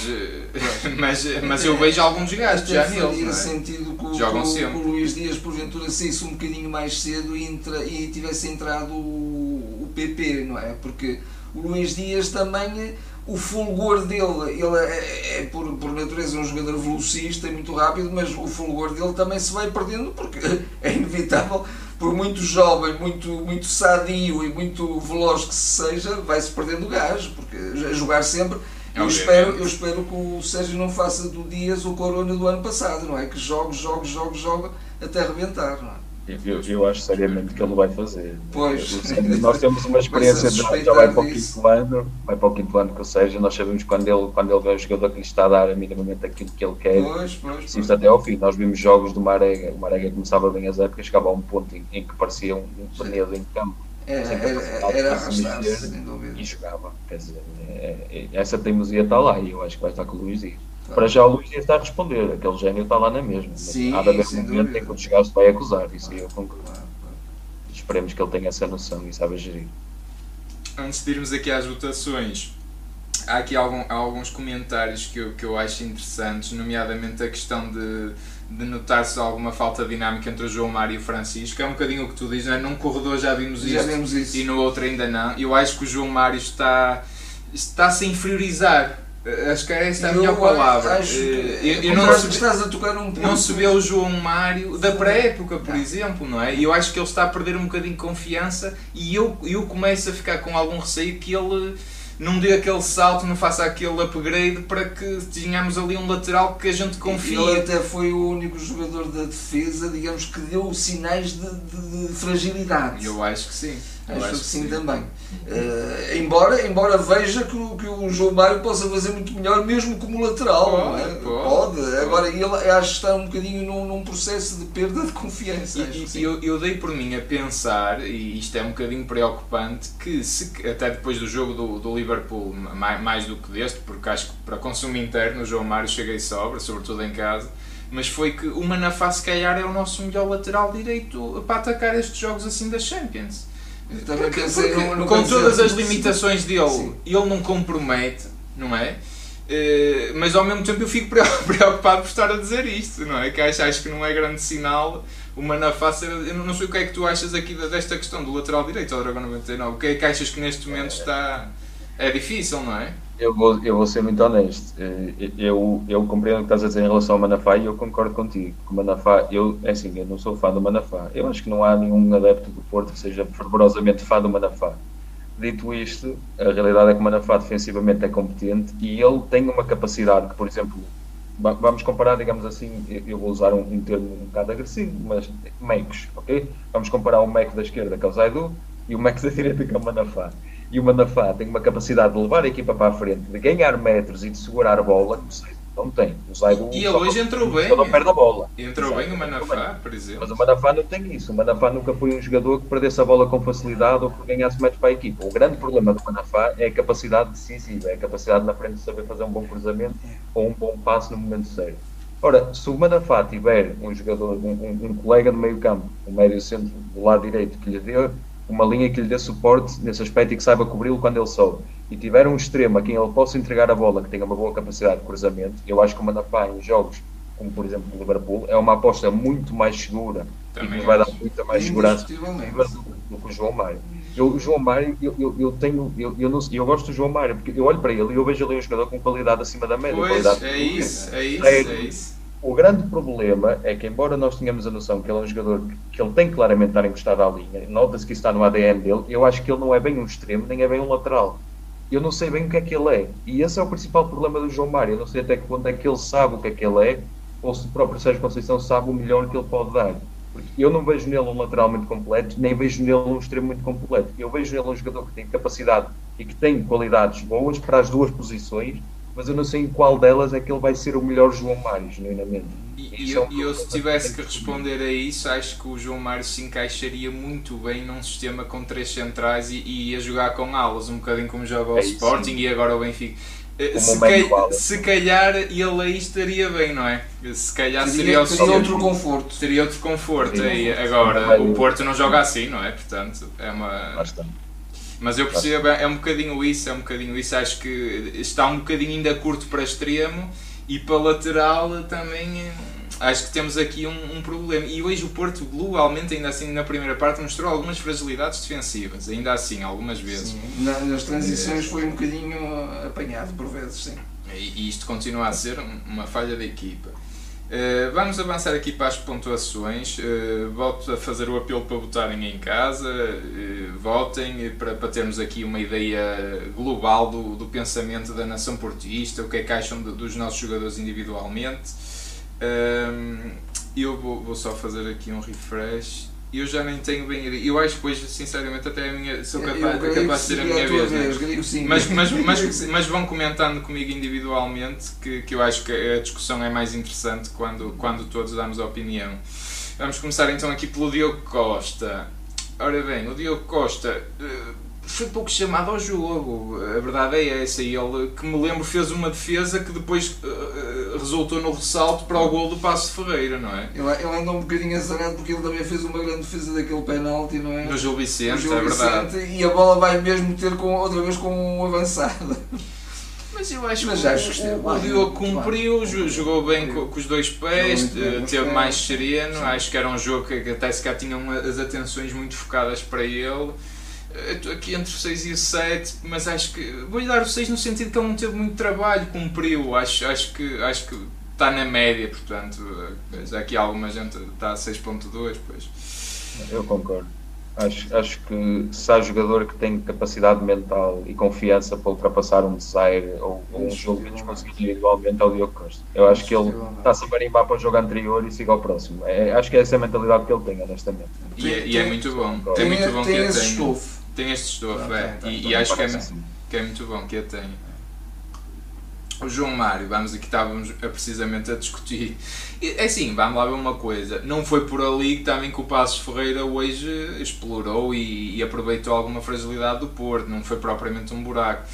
mas, mas eu vejo algum desgaste já neles. Faria é? sentido que, Jogam que, que o Luís Dias, porventura, saísse um bocadinho mais cedo e, entra, e tivesse entrado o, o PP, não é? Porque o Luís Dias também, o fulgor dele, ele é, é por, por natureza um jogador velocista e muito rápido, mas o fulgor dele também se vai perdendo porque é inevitável por muito jovem, muito, muito sadio e muito veloz que seja, vai-se perdendo o gás, porque jogar sempre eu espero, eu espero que o Sérgio não faça do Dias o Corona do ano passado, não é? Que jogue, jogue, jogue, jogue até arrebentar, não é? Eu, eu acho seriamente que ele vai fazer. Pois. Nós temos uma experiência de já vai para o quinto ano, vai para o quinto ano que seja, nós sabemos quando ele, quando ele vê o jogador que lhe está a dar minimamente aquilo que ele quer, pois, pois, pois. até ao fim. Nós vimos jogos do Marega, o Marega começava bem as épocas, chegava a um ponto em, em que parecia um, um pneu em campo era, era, era arrastar-se, sem dúvida. E jogava. Quer dizer, é, é, essa teimosia está lá e eu acho que vai estar com o Luís Dias. Claro. Para já o Luís Dias está a responder, aquele gênio está lá na mesma. Sim, há de haver um momento em que o desgaste vai acusar, isso aí eu concordo. Claro, claro. Esperemos que ele tenha essa noção e saiba gerir. Antes de irmos aqui às votações, há aqui algum, alguns comentários que eu, que eu acho interessantes, nomeadamente a questão de de notar-se alguma falta de dinâmica entre o João Mário e o Francisco. É um bocadinho o que tu dizes, não é? Num corredor já vimos já isto vimos isso. e no outro ainda não. Eu acho que o João Mário está, está -se a inferiorizar. Acho que é essa a melhor palavra. Acho que, eu, eu não se, estás a tocar um Não se vê o João Mário da pré-época, por não. exemplo, não é? E eu acho que ele está a perder um bocadinho de confiança e eu, eu começo a ficar com algum receio que ele não dê aquele salto, não faça aquele upgrade para que tenhamos ali um lateral que a gente confia. Ele até foi o único jogador da defesa, digamos, que deu sinais de, de, de fragilidade. Eu acho que sim. Acho, acho que sim, sim. também. Uh, embora, embora veja que, que o João Mário possa fazer muito melhor, mesmo como lateral. Pode, é? pode. pode. Agora, ele acho que está um bocadinho num, num processo de perda de confiança. E, e eu, eu, dei por mim a pensar, e isto é um bocadinho preocupante, que se, até depois do jogo do, do Liverpool, mais, mais do que deste, porque acho que para consumo interno o João Mário chega e sobra, sobretudo em casa mas foi que o Manafá se calhar é o nosso melhor lateral direito para atacar estes jogos assim da Champions. Porque, porque, no, no com todas as limitações dele, Sim. ele não compromete, não é? Uh, mas ao mesmo tempo eu fico preocupado por estar a dizer isto, não é? Que acho, acho que não é grande sinal o Manafá ser. Eu não sei o que é que tu achas aqui desta questão do lateral direito ao Dragão 99. O que é que achas que neste momento está. É difícil, não é? Eu vou, eu vou ser muito honesto. Eh, eu, eu compreendo o que estás a dizer em relação ao Manafá e eu concordo contigo. O Manafá, eu, é assim, eu não sou fã do Manafá. Eu acho que não há nenhum adepto do Porto que seja fervorosamente fã do Manafá. Dito isto, a realidade é que o Manafá defensivamente é competente e ele tem uma capacidade que, por exemplo, vamos comparar, digamos assim, eu vou usar um, um termo um bocado agressivo, mas mecos, ok? Vamos comparar o meco da esquerda, que é o Zaidu, e o meco da direita, que é o Manafá e o Manafá tem uma capacidade de levar a equipa para a frente, de ganhar metros e de segurar a bola, não sei, não tem. O Zaidu e ele hoje entrou bem. Só não perde a bola. Entrou bem o Manafá, por exemplo. Mas o Manafá não tem isso. O Manafá nunca foi um jogador que perdesse a bola com facilidade ou que ganhasse metros para a equipa. O grande problema do Manafá é a capacidade decisiva, é a capacidade na frente de saber fazer um bom cruzamento ou um bom passe no momento certo. Ora, se o Manafá tiver um jogador, um, um, um colega de meio campo, um médio centro do lado direito que lhe dê uma linha que lhe dê suporte nesse aspecto e que saiba cobri-lo quando ele sobe, e tiver um extremo a quem ele possa entregar a bola, que tenha uma boa capacidade de cruzamento, eu acho que o Manafá em jogos como por exemplo o Liverpool, é uma aposta muito mais segura Também e que vai dar muita mais segurança do que o João Mário. Eu, o João Mário, eu, eu, eu tenho, eu, eu, não, eu gosto do João Mário, porque eu olho para ele e eu vejo ali um jogador com qualidade acima da média. Pois, é isso, é isso, é isso. O grande problema é que, embora nós tenhamos a noção que ele é um jogador que, ele tem claramente estar encostado à linha, nota-se que isso está no ADN dele, eu acho que ele não é bem um extremo, nem é bem um lateral. Eu não sei bem o que é que ele é. E esse é o principal problema do João Mário. Eu não sei até que ponto é que ele sabe o que é que ele é, ou se o próprio Sérgio Conceição sabe o melhor que ele pode dar. Porque eu não vejo nele um lateral muito completo, nem vejo nele um extremo muito completo. Eu vejo nele um jogador que tem capacidade e que tem qualidades boas para as duas posições, mas eu não sei em qual delas é que ele vai ser o melhor João Mário, genuinamente. E, eu, é eu, se tivesse que responder a isso, acho que o João Mário se encaixaria muito bem num sistema com três centrais e, e ia jogar com alas, um bocadinho como joga o é Sporting isso, e agora o Benfica. Eh, se, cal, se, calhar ele aí estaria bem, não é? Se calhar seria, seria, seria outro conforto. Seria outro conforto. Aí. Agora, o Porto não joga assim, não é? Portanto, é uma. Bastante mas eu percebo, é um bocadinho isso, é um bocadinho isso. Acho que está um bocadinho ainda curto para extremo e para lateral também. Eh, acho que temos aqui um, um, problema. E hoje o Porto, globalmente, ainda assim na primeira parte, mostrou algumas fragilidades defensivas, ainda assim, algumas vezes. Sim. nas transições foi um bocadinho apanhado por vezes, sim. E, e isto continua a ser uma falha da equipa. Uh, vamos avançar aqui para as pontuações. Uh, volto a fazer o apelo para votarem em casa. Uh, votem para, para termos aqui uma ideia global do, do pensamento da nação portista, o que é que acham de, dos nossos jogadores individualmente. eu vou, vou só fazer aqui um refresh eu já nem tenho bem Eu acho que hoje, sinceramente, até a minha, sou capaz, é capaz de ser a minha vez. vez. Mas, mas, mas, mas vão comentando comigo individualmente que, que eu acho que a discussão é mais interessante quando, quando todos damos a opinião. Vamos começar então aqui pelo Diogo Costa. Ora bem, o Diogo Costa. Uh, foi pouco chamado ao jogo. A verdade é essa. E ele, que me lembro, fez uma defesa que depois uh, resultou no ressalto para o gol do Passo Ferreira, não é? Ele, ele andou um bocadinho azarado porque ele também fez uma grande defesa daquele penalti, não é? No Gil Vicente, Gil é verdade. e a bola vai mesmo ter com, outra vez com um avançado. Mas eu acho Mas que acho o, o, o Diogo cumpriu, jogou bem com, com, os dois pés, teve mais sereno. Acho que era um jogo que, até se cá tinham as atenções muito focadas para ele aqui entre o 6 e o 7, mas acho que vou-lhe dar o 6 no sentido que ele não teve muito trabalho, cumpriu, acho, acho que acho que está na média, portanto, já aqui alguma gente está a 6.2, pois. Eu concordo. Acho, acho que se há jogador que tem capacidade mental e confiança para ultrapassar um desaire ou, ou um jogo que nos conseguir individualmente é o Diogo Costa. Eu acho que ele está-se a marimbar para o jogo anterior e siga ao próximo. É, acho que é essa a mentalidade que ele tem, honestamente. E, é, e é muito bom. Tem, é muito bom tem que esse estofo Tem este estofo, é. E, e acho que é, que é muito bom que eu tenho. O João Mário, vamos aqui estávamos a, precisamente a discutir. É assim, vamos lá ver uma coisa. Não foi por ali que também que o Passos Ferreira hoje explorou e, e aproveitou alguma fragilidade do Porto. Não foi propriamente um buraco.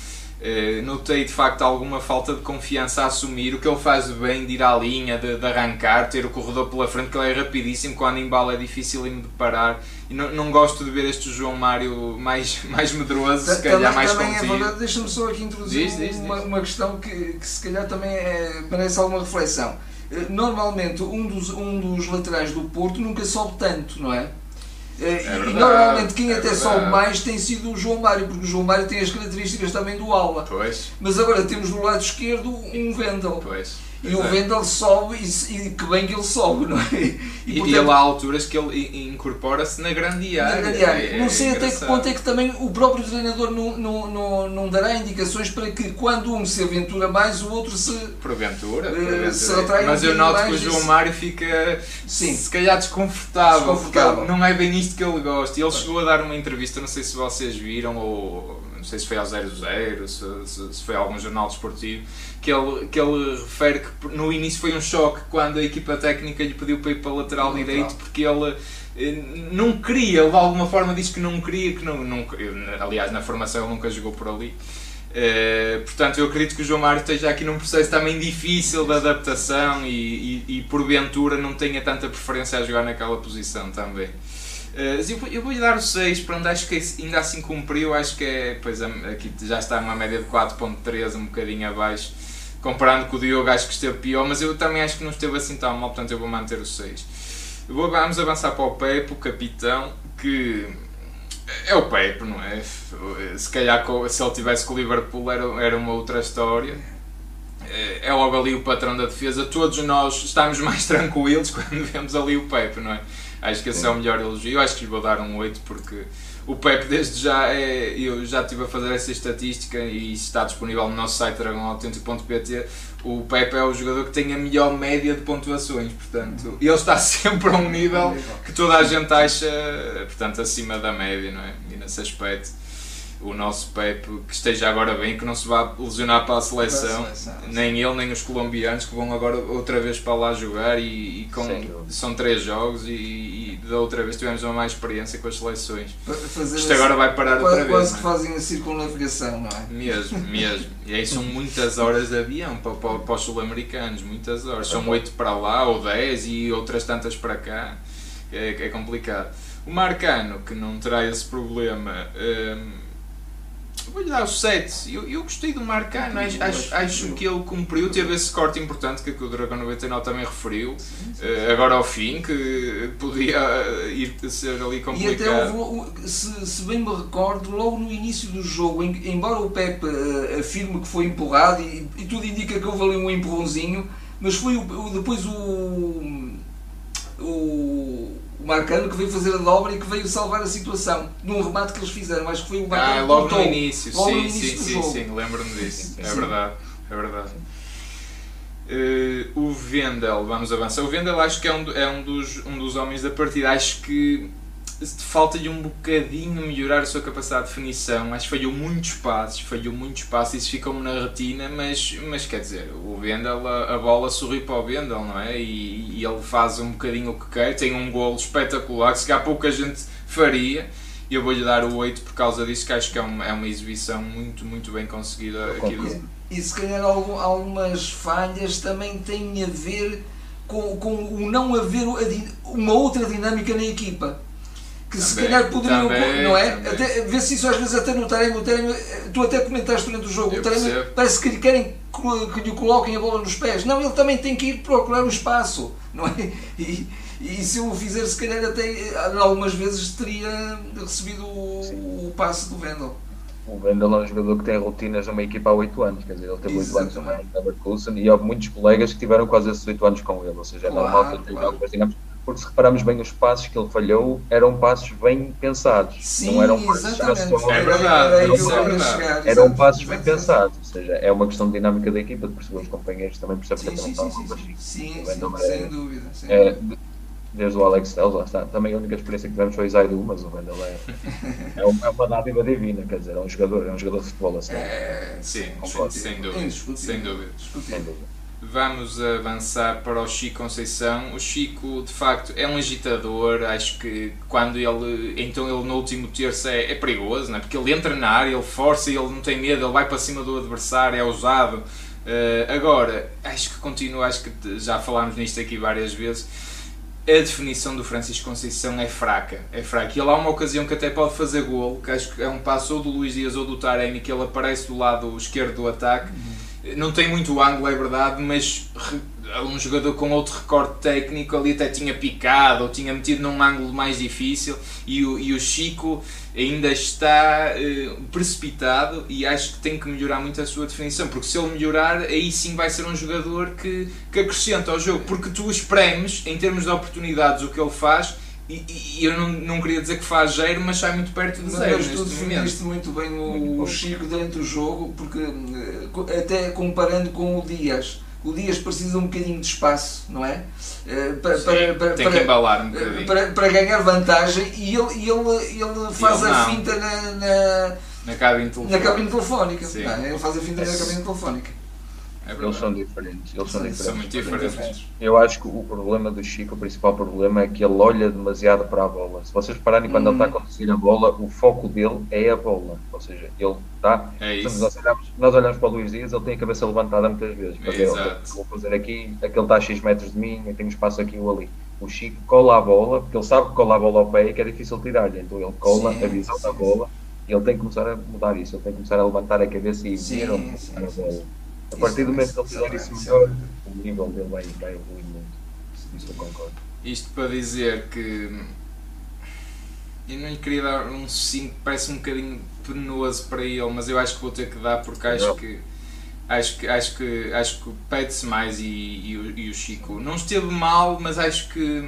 Uh, notei de facto alguma falta de confiança a assumir o que ele faz bem de ir à linha, de, de arrancar, ter o corredor pela frente, que ele é rapidíssimo, quando em bala é difícil de parar. E não, não gosto de ver este João Mário mais, mais medroso, se calhar mais é contigo. É deixa-me só aqui introduzir diz, diz, uma, diz. uma questão que, que se calhar também é, merece alguma reflexão. Eh, normalmente um dos, um dos laterais do Porto nunca sobe tanto, não é? É, é e normalmente quem é até sobe mais tem sido o João Mário, porque o João Mário tem as características também do ala. Pois. Mas agora temos do lado esquerdo um Vendel. Pois. E o Vendel sobe e, e, que bem que ele sobe, não é? E, e, portanto, e ele há alturas que ele incorpora-se na grande área. Na grande área. É, não sei é até que ponto é que também o próprio treinador não, não, não, não dará indicações para que quando um se aventura mais, o outro se. Porventura. Uh. Se retrai Mas um eu noto que o João Mário fica Sim. se calhar desconfortável. desconfortável. Não é bem isto que ele gosta. E ele chegou a dar uma entrevista, não sei se vocês viram ou não sei se foi ao 00, se, se, se foi a algum jornal desportivo, que ele, que ele refere que no início foi um choque quando a equipa técnica lhe pediu para ir para o lateral direito, porque ele eh, não queria, ele de alguma forma disse que não queria, que não, não aliás na formação ele nunca jogou por ali. Uh, portanto, eu acredito que o João Mário esteja aqui num processo também difícil de adaptação e, e, e porventura não tenha tanta preferência a jogar naquela posição também. Uh, eu vou-lhe dar o 6, pronto, acho que ainda assim cumpriu, acho que é, pois aqui já está numa média de 4.3, um bocadinho abaixo, comparando com o Diogo acho que esteve pior, mas eu também acho que não esteve assim tão mal, portanto eu vou manter o 6. Vou, vamos avançar para o Pepe, o capitão, que é o Pepe, não é? Se calhar se ele tivesse com o Liverpool era, era uma outra história. Eh, é logo ali o patrão da defesa, todos nós estamos mais tranquilos quando vemos ali o Pepe, não é? Acho que esse é o melhor elogio. Eu acho que lhe vou dar um 8 porque o Pepe desde já é. Eu já estive a fazer essa estatística e está disponível no nosso site dragãoautêntico.pt. O Pepe é o jogador que tem a melhor média de pontuações, portanto, ele está sempre a um nível que toda a gente acha portanto, acima da média, não é? E nesse aspecto o nosso Pepe que esteja agora bem, que não se vá lesionar para a seleção, para a seleção nem ele nem os colombianos que vão agora outra vez para lá jogar e, e com, são três jogos e, e, da outra vez tivemos uma mais experiência com as seleções. Fazer Isto agora vai parar quase, outra vez. Quase que é? fazem a circunnavigação, não é? Mesmo, mesmo. E aí são muitas horas de avião para, para, para os sul-americanos, muitas horas. São oito para lá ou dez e outras tantas para cá. É, é complicado. O Marcano, que não terá esse problema. Hum, Vou-lhe dar o 7. Eu, eu gostei do Marcano, acho, acho, acho que ele cumpriu, teve esse corte importante que, que o Dragão 99 também referiu, sim, sim. Uh, agora ao fim, que podia ir ser ali complicado. E até houve, se, se bem me recordo, logo no início do jogo, embora o Pepe uh, afirme que foi empurrado, e, e, tudo indica que houve ali um empurrãozinho, mas foi o depois o. o o Marcano que veio fazer a dobra e que veio salvar a situação num remate que eles fizeram. Acho que foi o Marcano ah, logo no início, logo sim, no início sim, sim, sim, lembro-me disso. É verdade, é verdade. Uh, o Vendel, vamos avançar. O Vendel acho que é um, é um, dos, um dos homens da partida. Acho que falta-lhe um bocadinho melhorar a sua capacidade de definição. Acho que falhou muitos passos, falhou muitos passos, isso ficou-me na retina, mas, mas quer dizer, o Vendel, a, a bola sorriu para o Vendel, não é? E, e, ele faz um bocadinho o que quer, tem um golo espetacular que se calhar pouca gente faria. E eu vou-lhe dar o 8 por causa disso, que acho que é uma, é uma exibição muito, muito bem conseguida aqui do... E se calhar algumas falhas também têm a ver com, com o não haver uma outra dinâmica na equipa que também, se calhar poderiam, também, não é? Até, vê se isso às vezes até no Taremi, o Taremi, tu até comentaste durante o jogo, o Taremi parece que lhe querem que lhe coloquem a bola nos pés. Não, ele também tem que ir procurar o espaço, não é? E, e se eu o fizer, se calhar até algumas vezes teria recebido o, o passe do Vendel. O Vendel é um jogador que tem rotinas numa equipa há 8 anos, quer dizer, ele teve 8 anos no Leverkusen e há muitos colegas que tiveram quase esses 8 anos com ele, ou seja, é claro, normal que ele tenha algumas dinâmicas porque se repararmos bem os passos que ele falhou, eram passos bem pensados. Sim, não eram passos exatamente. É verdade, eram, isso é verdade. Eram passos bem pensados, ou seja, é uma questão de dinâmica da equipa, de perceber os companheiros também percebem que sim, sim, sim, sim, sim, sim, sem dúvida. Sem é, dúvida. desde o Alex Telles, lá está. Também a única experiência que tivemos foi o Zaidu, mas o Wendel é, é, uma, é uma dádiva divina, quer dizer, é um jogador, é um jogador de futebol assim. É, sim, sim, sem dúvida. Sem dúvida. Sem dúvida. Vamos avançar para o Chico Conceição. O Chico, de facto, é um agitador. Acho que quando ele. Então, ele no último terço é, é perigoso, não é? porque ele entra na área, ele força, ele não tem medo, ele vai para cima do adversário, é ousado. Uh, agora, acho que continua, acho que já falámos nisto aqui várias vezes. A definição do Francisco Conceição é fraca, é fraca. E ele há uma ocasião que até pode fazer golo, que acho que é um passo ou do Luís Dias ou do Taremi, que ele aparece do lado esquerdo do ataque. Uhum não tem muito ângulo, é verdade, mas um jogador com outro recorte técnico ali até tinha picado ou tinha metido num ângulo mais difícil. E o, e o Chico ainda está uh, precipitado e acho que tem que melhorar muito a sua definição, porque se ele melhorar, aí sim vai ser um jogador que, que acrescenta ao jogo, porque tu espremes em termos de oportunidades o que ele faz e, e, eu não, não queria dizer que faz zero, mas sai muito perto de zero. Mas tu definiste muito bem o, o Chico dentro do jogo, porque eh, até comparando com o Dias, o Dias precisa um bocadinho de espaço, não é? Eh, para, Sim, para, para, tem que embalar um eh, bocadinho. Para, para ganhar vantagem e ele, ele, ele faz ele a finta na, na, na cabine telefónica. Na cabine telefónica. Não, ele faz a finta na cabine telefónica. É eles são diferentes. Eles são, são, diferentes. são muito diferentes. Eu acho que o problema do Chico, o principal problema é que ele olha demasiado para a bola. Se vocês pararem quando hum. ele está a conduzir a bola, o foco dele é a bola. Ou seja, ele está. É isso. Nós olhamos, nós olhamos para o Luís Dias, ele tem a cabeça levantada muitas vezes. Para ver, vou fazer aqui, aquele está a X metros de mim, eu tenho espaço aqui ou ali. O Chico cola a bola, porque ele sabe que cola a bola ao pé e que é difícil tirar-lhe. Então ele cola sim, a visão sim, da bola e ele tem que começar a mudar isso. Ele tem que começar a levantar a cabeça e ver onde a bola. A partir do momento que ele fizer isso melhor, o nível dele vai, vai evoluir muito. Isso eu concordo. Isto para dizer que. Eu não lhe queria dar um 5, parece um bocadinho penoso para ele, mas eu acho que vou ter que dar porque acho que. Acho que, acho que, acho que pede-se mais e, e, o, e o Chico não esteve mal, mas acho que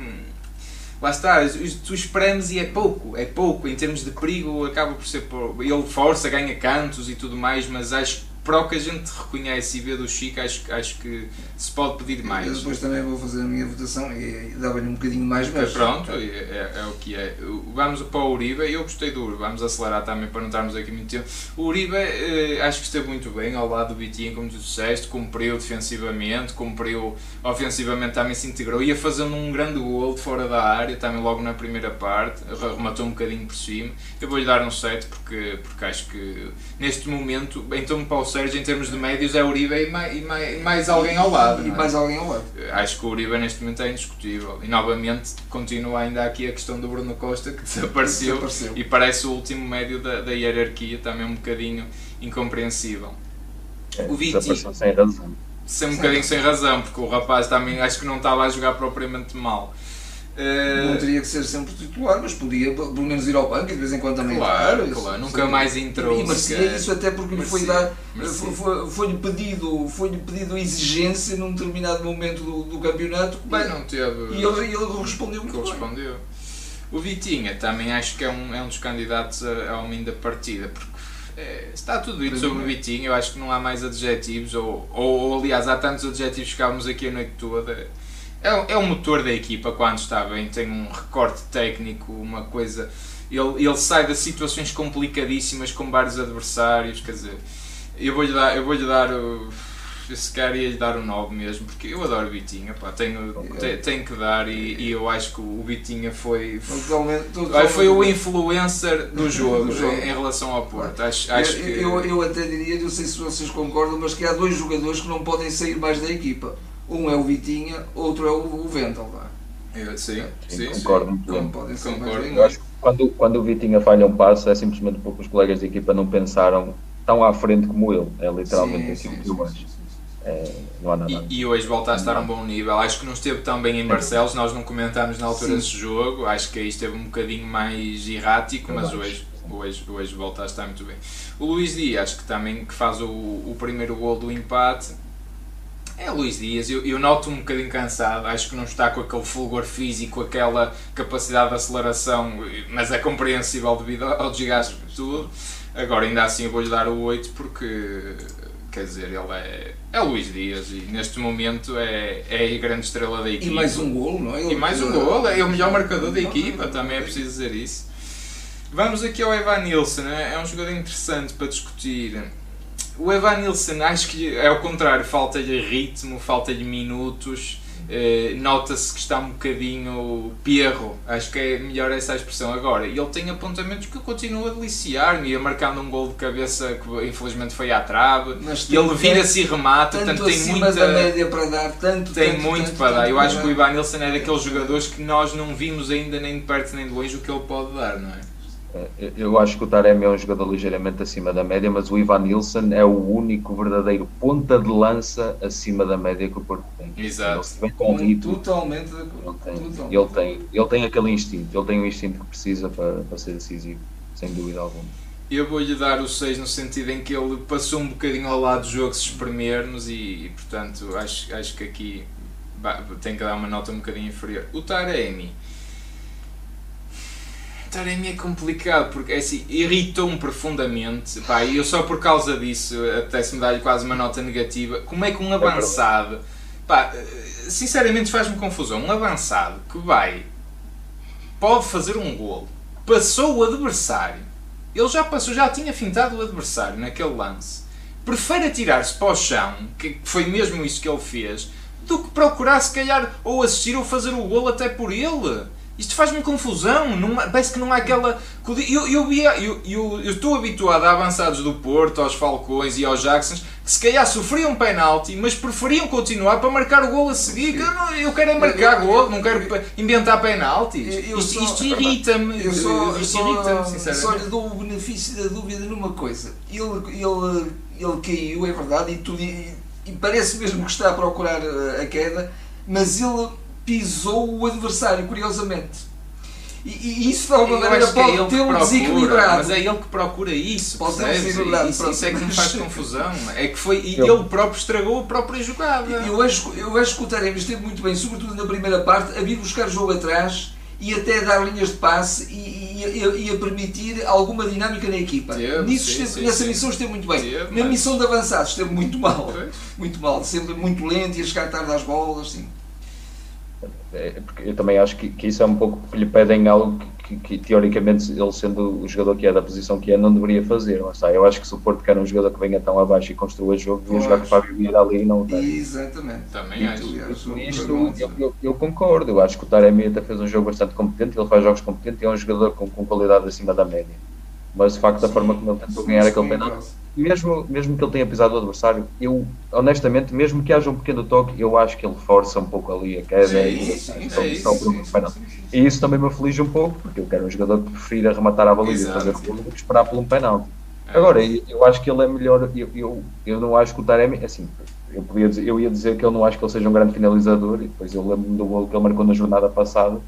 lá está, tu esperamos e é pouco, é pouco, em termos de perigo acaba por ser pouco. Ele força, ganha cantos e tudo mais, mas acho para o que a gente reconhece e vê do Chico, acho, acho que se pode pedir mais. Eu depois também vou fazer a minha votação e dava-lhe um bocadinho mais, mas... Pronto, é, é, é, o que é. Vamos para o Uribe, eu gostei do Uribe, vamos acelerar também para não estarmos aqui muito tempo. O Uribe eh, acho que esteve muito bem ao lado do Vitinho, como tu disseste, cumpriu defensivamente, cumpriu ofensivamente, também se integrou, ia fazendo um grande gol de fora da área, também logo na primeira parte, rematou um bocadinho por cima. Eu vou-lhe dar um 7 porque, porque acho que neste momento, então para o Sérgio, em termos de médios, é Uribe e mais, e mais, mais alguém ao lado. E é? mais alguém ao lado. Acho que o Uribe neste momento é indiscutível. E novamente continua ainda aqui a questão do Bruno Costa que desapareceu, desapareceu. e parece o último médio da, da hierarquia, também um bocadinho incompreensível. É, o Vitinho. sem razão. Sem um bocadinho sem razão, porque o rapaz também acho que não estava a jogar propriamente mal. Não teria que ser sempre titular, mas podia pelo menos ir ao banco e de vez em quando também claro. Claro, nunca mais entrou. E merecia isso até porque lhe foi dar, foi-lhe foi pedido, foi pedido exigência num determinado momento do, do campeonato. Bem, não teve. E ele, ele respondeu muito correspondeu. Bem. O Vitinha também acho que é um, é um dos candidatos ao homem da partida, porque é, está tudo dito sobre o Vitinho, eu acho que não há mais adjetivos, ou, ou, ou aliás, há tantos adjetivos que ficávamos aqui a noite toda é, é o motor da equipa quando está bem, tem um recorte técnico, uma coisa. Ele, ele sai de situações complicadíssimas com vários adversários, quer dizer, eu vou-lhe dar, eu vou-lhe dar o. Esse cara ia-lhe dar o 9 mesmo, porque eu adoro o Vitinha, pá, tenho, tenho, tenho que dar e, e, eu acho que o Vitinha foi, totalmente, totalmente foi o influencer do jogo, em, em, relação ao Porto. Acho, acho eu, que... eu, eu até diria, não sei se vocês concordam, mas que há dois jogadores que não podem sair mais da equipa. Um é o Vitinha, outro é o, o Vendel. Eu, sim, sim, concordo sim. muito podem ser concordo. Eu acho que quando, quando o Vitinha falha um passo é simplesmente porque os colegas de equipa não pensaram tão à frente como ele. É literalmente aquilo que eu acho. É, não há nada. E, e, hoje volta a estar a um bom nível. Acho que não esteve tão bem em Barcelos, nós não comentámos na altura desse jogo. Acho que aí esteve um bocadinho mais errático, mas hoje, hoje, hoje volta a estar muito bem. O Luís Dias, que também que faz o, o primeiro gol do empate, é Luís Dias, eu, eu noto um bocadinho cansado, acho que não está com aquele fulgor físico, aquela capacidade de aceleração, mas é compreensível devido ao desgaste de tudo. Agora, ainda assim, eu vou-lhe dar o 8 porque quer dizer, ele é, é Luís Dias e neste momento é, é a grande estrela da equipa. E mais um golo, não é? E mais um golo, é o melhor marcador da equipa, também é preciso dizer isso. Vamos aqui ao Evan Nilsson, é um jogador interessante para discutir. O Evan Nilsson, acho que é ao contrário, falta-lhe ritmo, falta-lhe minutos. Uh, Nota-se que está um bocadinho perro, acho que é melhor essa expressão agora. E ele tem apontamentos que continua a deliciar-me, ia marcando um gol de cabeça que infelizmente foi à trave. Mas E ele vira-se e remata, tanto portanto tem muita. da média para dar, tanto, Tem tanto, muito tanto, para dar. tanto Eu acho que o dar. Ivan Nilsson é daqueles jogadores que nós não vimos ainda nem de perto nem de longe o que ele pode dar, não é? Eu- Eu acho que o Taremi é um jogador ligeiramente acima da média, mas o Ivan Nilsson é o único verdadeiro ponta de lança acima da média que o Porto tem. Exato. Ele se vem com ritmo, Totalmente de ele acordo. tem, totalmente. ele, tem, ele tem aquele instinto, ele tem o instinto que precisa para, para ser decisivo, sem dúvida alguma. Eu vou-lhe dar o 6 no sentido em que ele passou um bocadinho ao lado do jogo se espremer-nos e, e, portanto acho, acho que aqui bah, tem que dar uma nota um bocadinho inferior. O Taremi. Taremi é complicado porque é assim, irritou-me profundamente pá, e eu só por causa disso apetece-me dar-lhe quase uma nota negativa. Como é que um avançado, pá, sinceramente faz-me confusão, um avançado que vai, pode fazer um golo, passou o adversário ele já passou, já tinha fintado o adversário naquele lance. Prefere atirar-se para o chão, que foi mesmo isso que ele fez, do que procurar se calhar ou assistir ou fazer o golo até por ele. Isto faz-me confusão, não, parece que não há aquela. Eu, eu, via- eu, eu, eu estou habituado a avançados do Porto, aos Falcões e aos Jacksons, que se calhar sofriam um penalti, mas preferiam continuar para marcar o golo a seguir. que Eu, não, eu quero é marcar Eu- golo, não quero inventar penaltis. Isto isto irrita-me, Eu só, eu isto só, lhe dou o benefício da dúvida numa coisa. Ele, ele, ele caiu, é verdade, e, tudo, e, e parece mesmo que está a procurar eh, a queda, mas ele pisou o adversário, curiosamente. E, e isso de alguma maneira é pode que tê-lo procura, desequilibrado. Mas é ele que procura isso, Pode ter percebes? desequilibrado, Isso, isso é que me faz confusão. É que foi. E Eu- ele próprio estragou a própria jogada. Eu acho, eu acho que o Taremi esteve muito bem, sobretudo na primeira parte, a vir buscar jogo atrás e até dar linhas de passe e, e- e- a permitir alguma dinâmica na equipa. Teve, Nisso sim, esteve- sim, nessa sim. missão esteve muito bem. Teve, na mas- missão de avançados esteve muito mal. Pois. Muito mal, sempre muito lento e a chegar tarde às bolas. Sim. É, porque eu também acho que, que isso é um pouco porque lhe pedem algo que, que, que, teoricamente ele sendo o jogador que é da posição que é não deveria fazer. Está. Eu acho que se o Porto quer um jogador que venha tão abaixo e construa jogo, devia jogar com o Fábio Vieira ali e não o Taremi. Exatamente. Também acho. isto, eu, eu, eu concordo. Eu acho que o Taremi até fez um jogo bastante competente. Ele faz jogos competentes e é um jogador com, com qualidade acima da média. Mas de facto, a forma como ele tentou ganhar aquele penalti, mesmo, mesmo que ele tenha pisado o adversário, eu honestamente, mesmo que haja um pequeno toque, eu acho que ele força um pouco ali a queda Sim, e só- é isso. E isso também me aflige um pouco, porque eu quero um jogador que prefira rematar a baliza e Exato. fazer gol do que esperar por um penalti. É. Agora, eu, eu acho que ele é melhor. Eu, eu, eu não acho que o Taremi. Assim, eu, podia dizer, eu ia dizer que eu não acho que ele seja um grande finalizador, e depois eu lembro-me do gol que ele marcou na jornada passada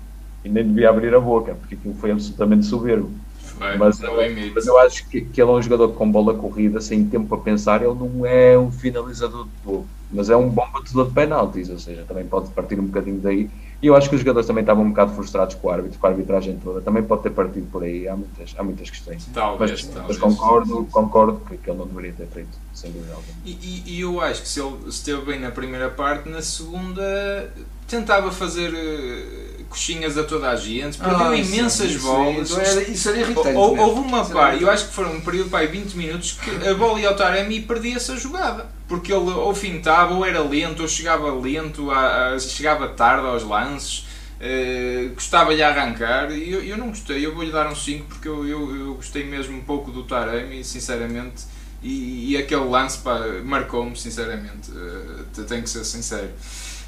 e nem devia abrir a boca, porque aquilo foi absolutamente soberbo. Foi, Mas, mito. mas eu acho que, que ele é um jogador com bola corrida, sem tempo para pensar. Ele não é um finalizador de todo, mas é um bom batedor de penaltis, ou seja, também pode partir um bocadinho daí. E eu acho que os jogadores também estavam um bocado frustrados com o árbitro, com a arbitragem toda. Também pode ter partido por aí. Há muitas, há muitas questões. Talvez, Mas, talvez. mas concordo, concordo que, que ele não deveria ter feito, sem dúvida alguma. E, e- e eu acho que se ele esteve bem na primeira parte, na segunda tentava fazer eh, coxinhas a toda a gente, perdeu Ah, imensas isso- bolas. Isso era, isso era irritante. Houve uma par, eu acho que foram um período aí 20 minutos que a bola ia ao Taremi e perdia-se a jogada. Porque ele ou fintava, ou era lento, ou chegava lento, a- a- chegava tarde aos lances, eh, gostava-lhe arrancar. E eu, eu não gostei, eu vou-lhe dar um 5 porque eu, eu, eu gostei mesmo um pouco do Taremi, sinceramente. E, e aquele lance pá, marcou-me, sinceramente. eh, tenho que ser sincero.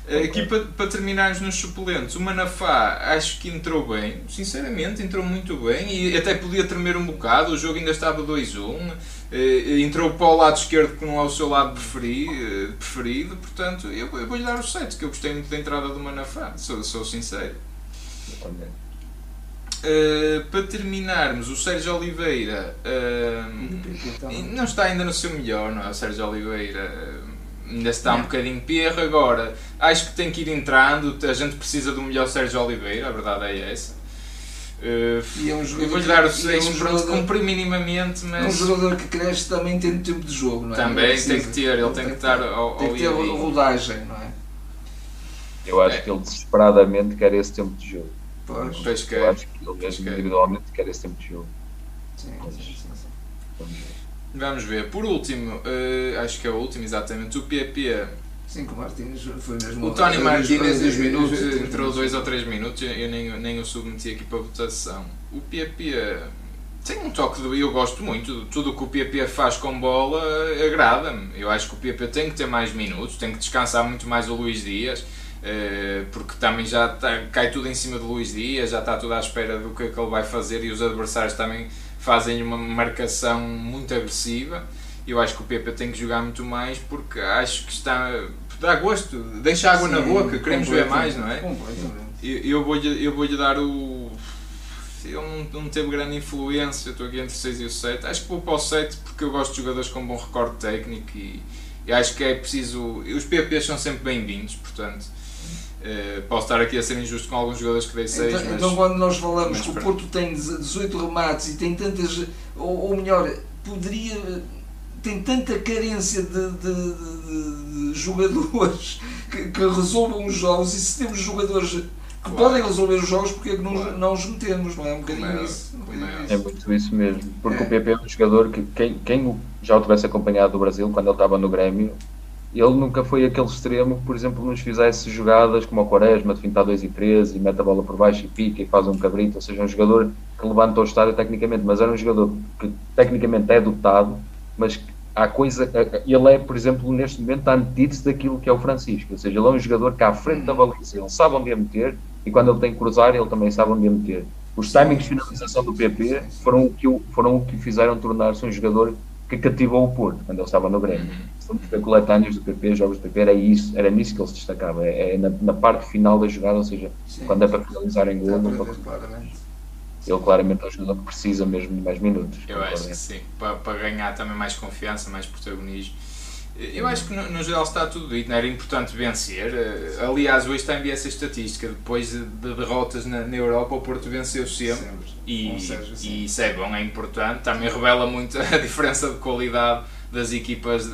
Eh, Aqui para, para terminarmos nos suplentes, o Manafá acho que entrou bem, sinceramente, entrou muito bem e até podia tremer um bocado. O jogo ainda estava 2-1, eh, entrou para o lado esquerdo que não é o seu lado preferi, eh, preferido. Portanto, eu, eu vou-lhe dar o 7, que eu gostei muito da entrada do Manafá, sou, sou sincero. Eh, para terminarmos, o Sérgio Oliveira eh, Então, não está ainda no seu melhor, não é? O Sérgio Oliveira eh, ainda está um bocadinho perro. Agora, acho que tem que ir entrando. A gente precisa do melhor Sérgio Oliveira, a verdade é essa. Uh, E é um eu jogador vou-lhe que- dar o e é 6, um pronto, jogador- cumprir minimamente, Um mas jogador que cresce também tem tempo de jogo, não é? também Não tem que ter, ele tem que estar ao, Tem que ter rodagem, não é? Eu acho É. que ele desesperadamente quer esse tempo de jogo. Pois. Pois que Eu é. acho que ele Pois mesmo que é. individualmente quer esse tempo de jogo. Sim, sim, sim, sim. Vamos ver. Por último, eh, acho que é o último, exatamente, o PP. Sim, que o Martínez foi mesmo. O Tony Martínez dois minutos. entrou dois ou três minutos, eu nem, nem o submeti aqui para votação. O PP tem um toque de. Eu gosto muito, tudo o que o PP faz com bola agrada-me. Eu acho que o PP tem que ter mais minutos, tem que descansar muito mais o Luís Dias. eh, Porque também já tá- cai tudo em cima do Luís Dias, já está tudo à espera do que é que ele vai fazer e os adversários também fazem uma marcação muito agressiva. Eu acho que o PP tem que jogar muito mais porque acho que está. dá gosto, deixa água na Sim, boca, queremos ver mais, não é? Completamente. Eu, eu vou-lhe eu vou dar o. Ele não, não teve grande influência, eu estou aqui entre o 6 e o 7. Acho que vou para o 7 porque eu gosto de jogadores com bom recorde técnico e, e acho que é preciso. Os PPs são sempre bem-vindos, portanto. Eh, posso estar aqui a ser injusto com alguns jogadores que dei 6, Então, mas. então quando nós falamos mas que o Porto tem 18 remates e tem tantas, ou, ou melhor, poderia, tem tanta carência de, de- de- de jogadores que, que resolvam os jogos e se temos jogadores que Claro. podem resolver os jogos, porque é que não, Claro. não os metemos, não é? Um bocadinho é- isso. Um bocadinho é- É muito isso mesmo. Porque É. o PP é um jogador que, quem, quem já o tivesse acompanhado do Brasil, quando ele estava no Grêmio, ele nunca foi aquele extremo que, por exemplo, nos fizesse jogadas como o Quaresma, de fintar 2 e 3 e mete a bola por baixo e pica e faz um cabrito. Ou seja, um jogador que levanta o estádio tecnicamente, mas era um jogador que tecnicamente é dotado, mas que há coisa. Ele é, por exemplo, neste momento, a antítese daquilo que é o Francisco. Ou seja, ele é um jogador que à frente da baliza, ele sabe onde a meter e quando ele tem que cruzar, ele também sabe onde a meter. Os timings de finalização do PP foram o que, foram o que fizeram tornar-se um jogador que cativou o Porto quando ele estava no Grêmio. Formos ver coletâneos do PP, jogos do PP, era, isso, era nisso que ele se destacava. É, é na, na parte final da jogada, ou seja, Sim. quando é para finalizar em gol, para- claramente. ele claramente é um jogador que precisa mesmo de mais minutos. Eu acho que sim, para, para ganhar também mais confiança, mais protagonismo. Eu acho que no, no geral está tudo dito, não era importante vencer. Eh, Aliás, hoje também essa estatística, depois de, de derrotas na, na Europa, o Porto venceu sempre. Sempre. E, Sérgio, e isso é bom, é importante. Também revela muito a diferença de qualidade das equipas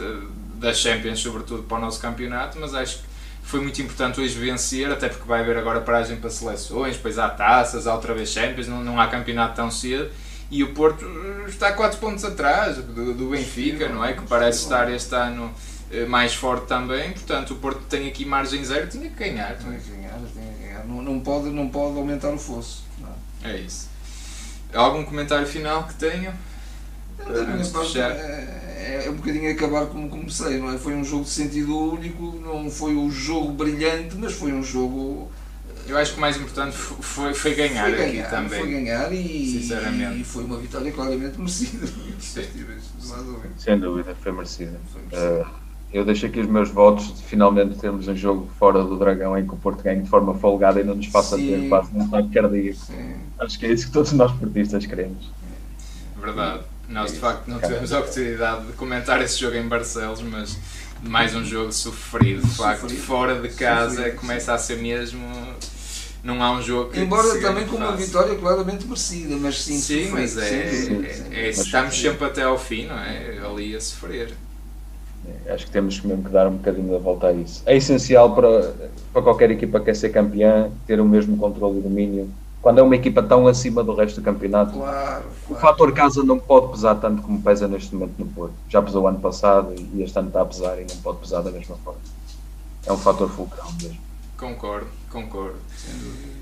das Champions, sobretudo para o nosso campeonato, mas acho que foi muito importante hoje vencer, até porque vai haver agora paragem para seleções, depois há taças, há outra vez Champions, não, não há campeonato tão cedo. E o Porto eh, está 4 pontos atrás do, do Benfica, não é? Que parece estar este ano eh, mais forte também. Portanto, o Porto tem aqui margem zero, tinha que ganhar. é? que ganhar, tem que ganhar. Não, não, pode, não pode aumentar o fosso. Não. É isso. Algum comentário final que tenham? Fechar. é, é um bocadinho acabar como comecei, não é? Foi um jogo de sentido único, não foi um jogo brilhante, mas foi um jogo. Eu acho que o mais importante fo- foi, foi ganhar foi aqui ganhar, também. Foi ganhar e, Sinceramente. e foi uma vitória claramente merecida. Sem dúvida, foi merecido. Foi merecida. Uh, eu deixo aqui os meus votos de finalmente termos um jogo fora do Dragão em que o Porto ganhe de forma folgada e não nos faça Sim. ter quase um ataque cardíaco. Sim. Acho que é isso que todos nós portistas queremos. Verdade. Nós de É facto não tivemos a oportunidade de comentar esse jogo em Barcelos, mas mais um jogo sofrido, de facto. Sofrido. Fora de casa Sofrido, começa a ser mesmo. Não há um jogo que. Embora também com uma fácil. vitória claramente merecida, mas sim, Sim, sofrido, mas é, sem dúvida, é- é- dúvida. estamos sempre até ao fim, não é? Ali a sofrer. É, Acho que temos mesmo que dar um bocadinho da volta a isso. É essencial para, para qualquer equipa que quer ser campeã ter o mesmo controle e domínio. Quando é uma equipa tão acima do resto do campeonato, Claro, o claro. fator casa não pode pesar tanto como pesa neste momento no Porto. Já pesou ano passado e este ano está a pesar e não pode pesar da mesma forma. É um fator fulcral mesmo. Concordo, concordo.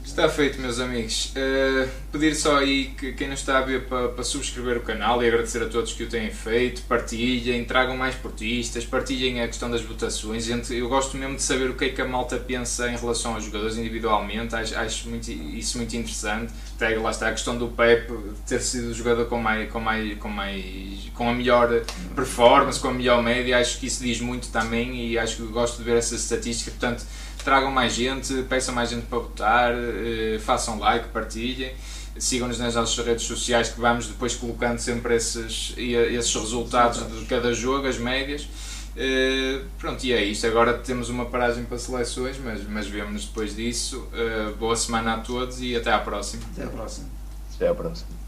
Está feito, meus amigos. Uh, pedir só aí que quem nos está a ver para, subscrever o canal e agradecer a todos que o têm feito, partilhem, tragam mais portistas, partilhem a questão das votações. Eu gosto mesmo de saber o que é que a malta pensa em relação aos jogadores individualmente, acho, acho muito, isso muito interessante. Até lá está a questão do Pep ter sido o jogador com, mais, com, mais, com, mais, com a melhor performance, com a melhor média, acho que isso diz muito também e acho que gosto de ver essas estatísticas. Portanto, tragam mais gente, peçam mais gente para votar, eh, façam like, partilhem, sigam-nos nas nossas redes sociais que vamos depois colocando sempre esses, esses resultados de cada jogo, as médias. Eh, pronto, e é isto. Agora temos uma paragem para seleções, mas, mas vemos-nos depois disso. Eh, boa semana a todos e até à próxima. Até à próxima. Até à próxima.